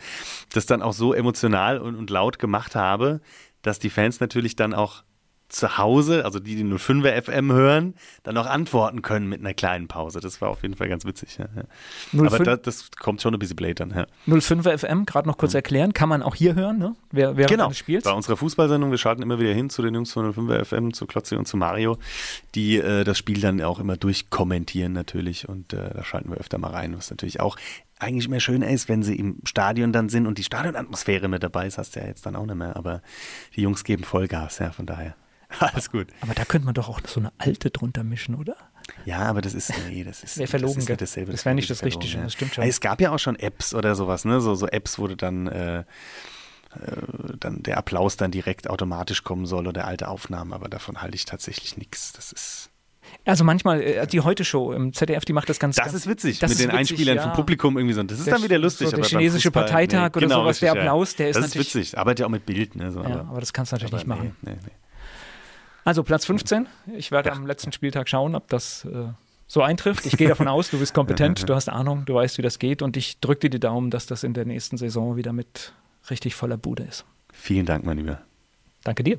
das dann auch so emotional und, und laut gemacht habe, dass die Fans natürlich dann auch zu Hause, also die, die 05er FM hören, dann auch antworten können mit einer kleinen Pause. Das war auf jeden Fall ganz witzig. Ja, ja. Aber da, das kommt schon ein bisschen blöd dann. Ja. 05er FM, gerade noch kurz mhm. erklären, kann man auch hier hören, ne? Wer, während genau. Spiels? Bei unserer Fußballsendung, wir schalten immer wieder hin zu den Jungs von 05er FM, zu Klotzi und zu Mario, die äh, das Spiel dann auch immer durchkommentieren natürlich und äh, da schalten wir öfter mal rein, was natürlich auch eigentlich immer schöner ist, wenn sie im Stadion dann sind und die Stadionatmosphäre mit dabei ist, hast du ja jetzt dann auch nicht mehr, aber die Jungs geben Vollgas, ja, von daher. *laughs* Alles gut. Aber da könnte man doch auch so eine alte drunter mischen, oder? Ja, aber das ist, nee, das ist, *laughs* Wäre verlogen, das, ist dasselbe. Das wäre nicht das Richtige, ja. das stimmt schon. Es gab ja auch schon Apps oder sowas, ne? So, so Apps, wo du dann, äh, äh, dann der Applaus dann direkt automatisch kommen soll oder alte Aufnahmen, aber davon halte ich tatsächlich nichts. Das ist. Also manchmal, äh, die Heute-Show im ZDF, die macht das ganz Das ganz, ist witzig, das mit ist den witzig, Einspielern ja. vom Publikum irgendwie so. Das ist Der dann wieder lustig. so der aber chinesische Fußball, Parteitag oder genau, sowas, der richtig, ja. Applaus, der ist Das ist natürlich- witzig, arbeitet ja auch mit Bild. Ne, so, Ja, aber das kannst du natürlich nicht aber machen. Nee, nee, nee. Also Platz 15. Ich werde am letzten Spieltag schauen, ob das äh, so eintrifft. Ich gehe davon aus, du bist kompetent, *laughs* du hast Ahnung, du weißt, wie das geht und ich drücke dir die Daumen, dass das in der nächsten Saison wieder mit richtig voller Bude ist. Vielen Dank, mein Lieber. Danke dir.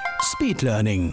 Speedlearning.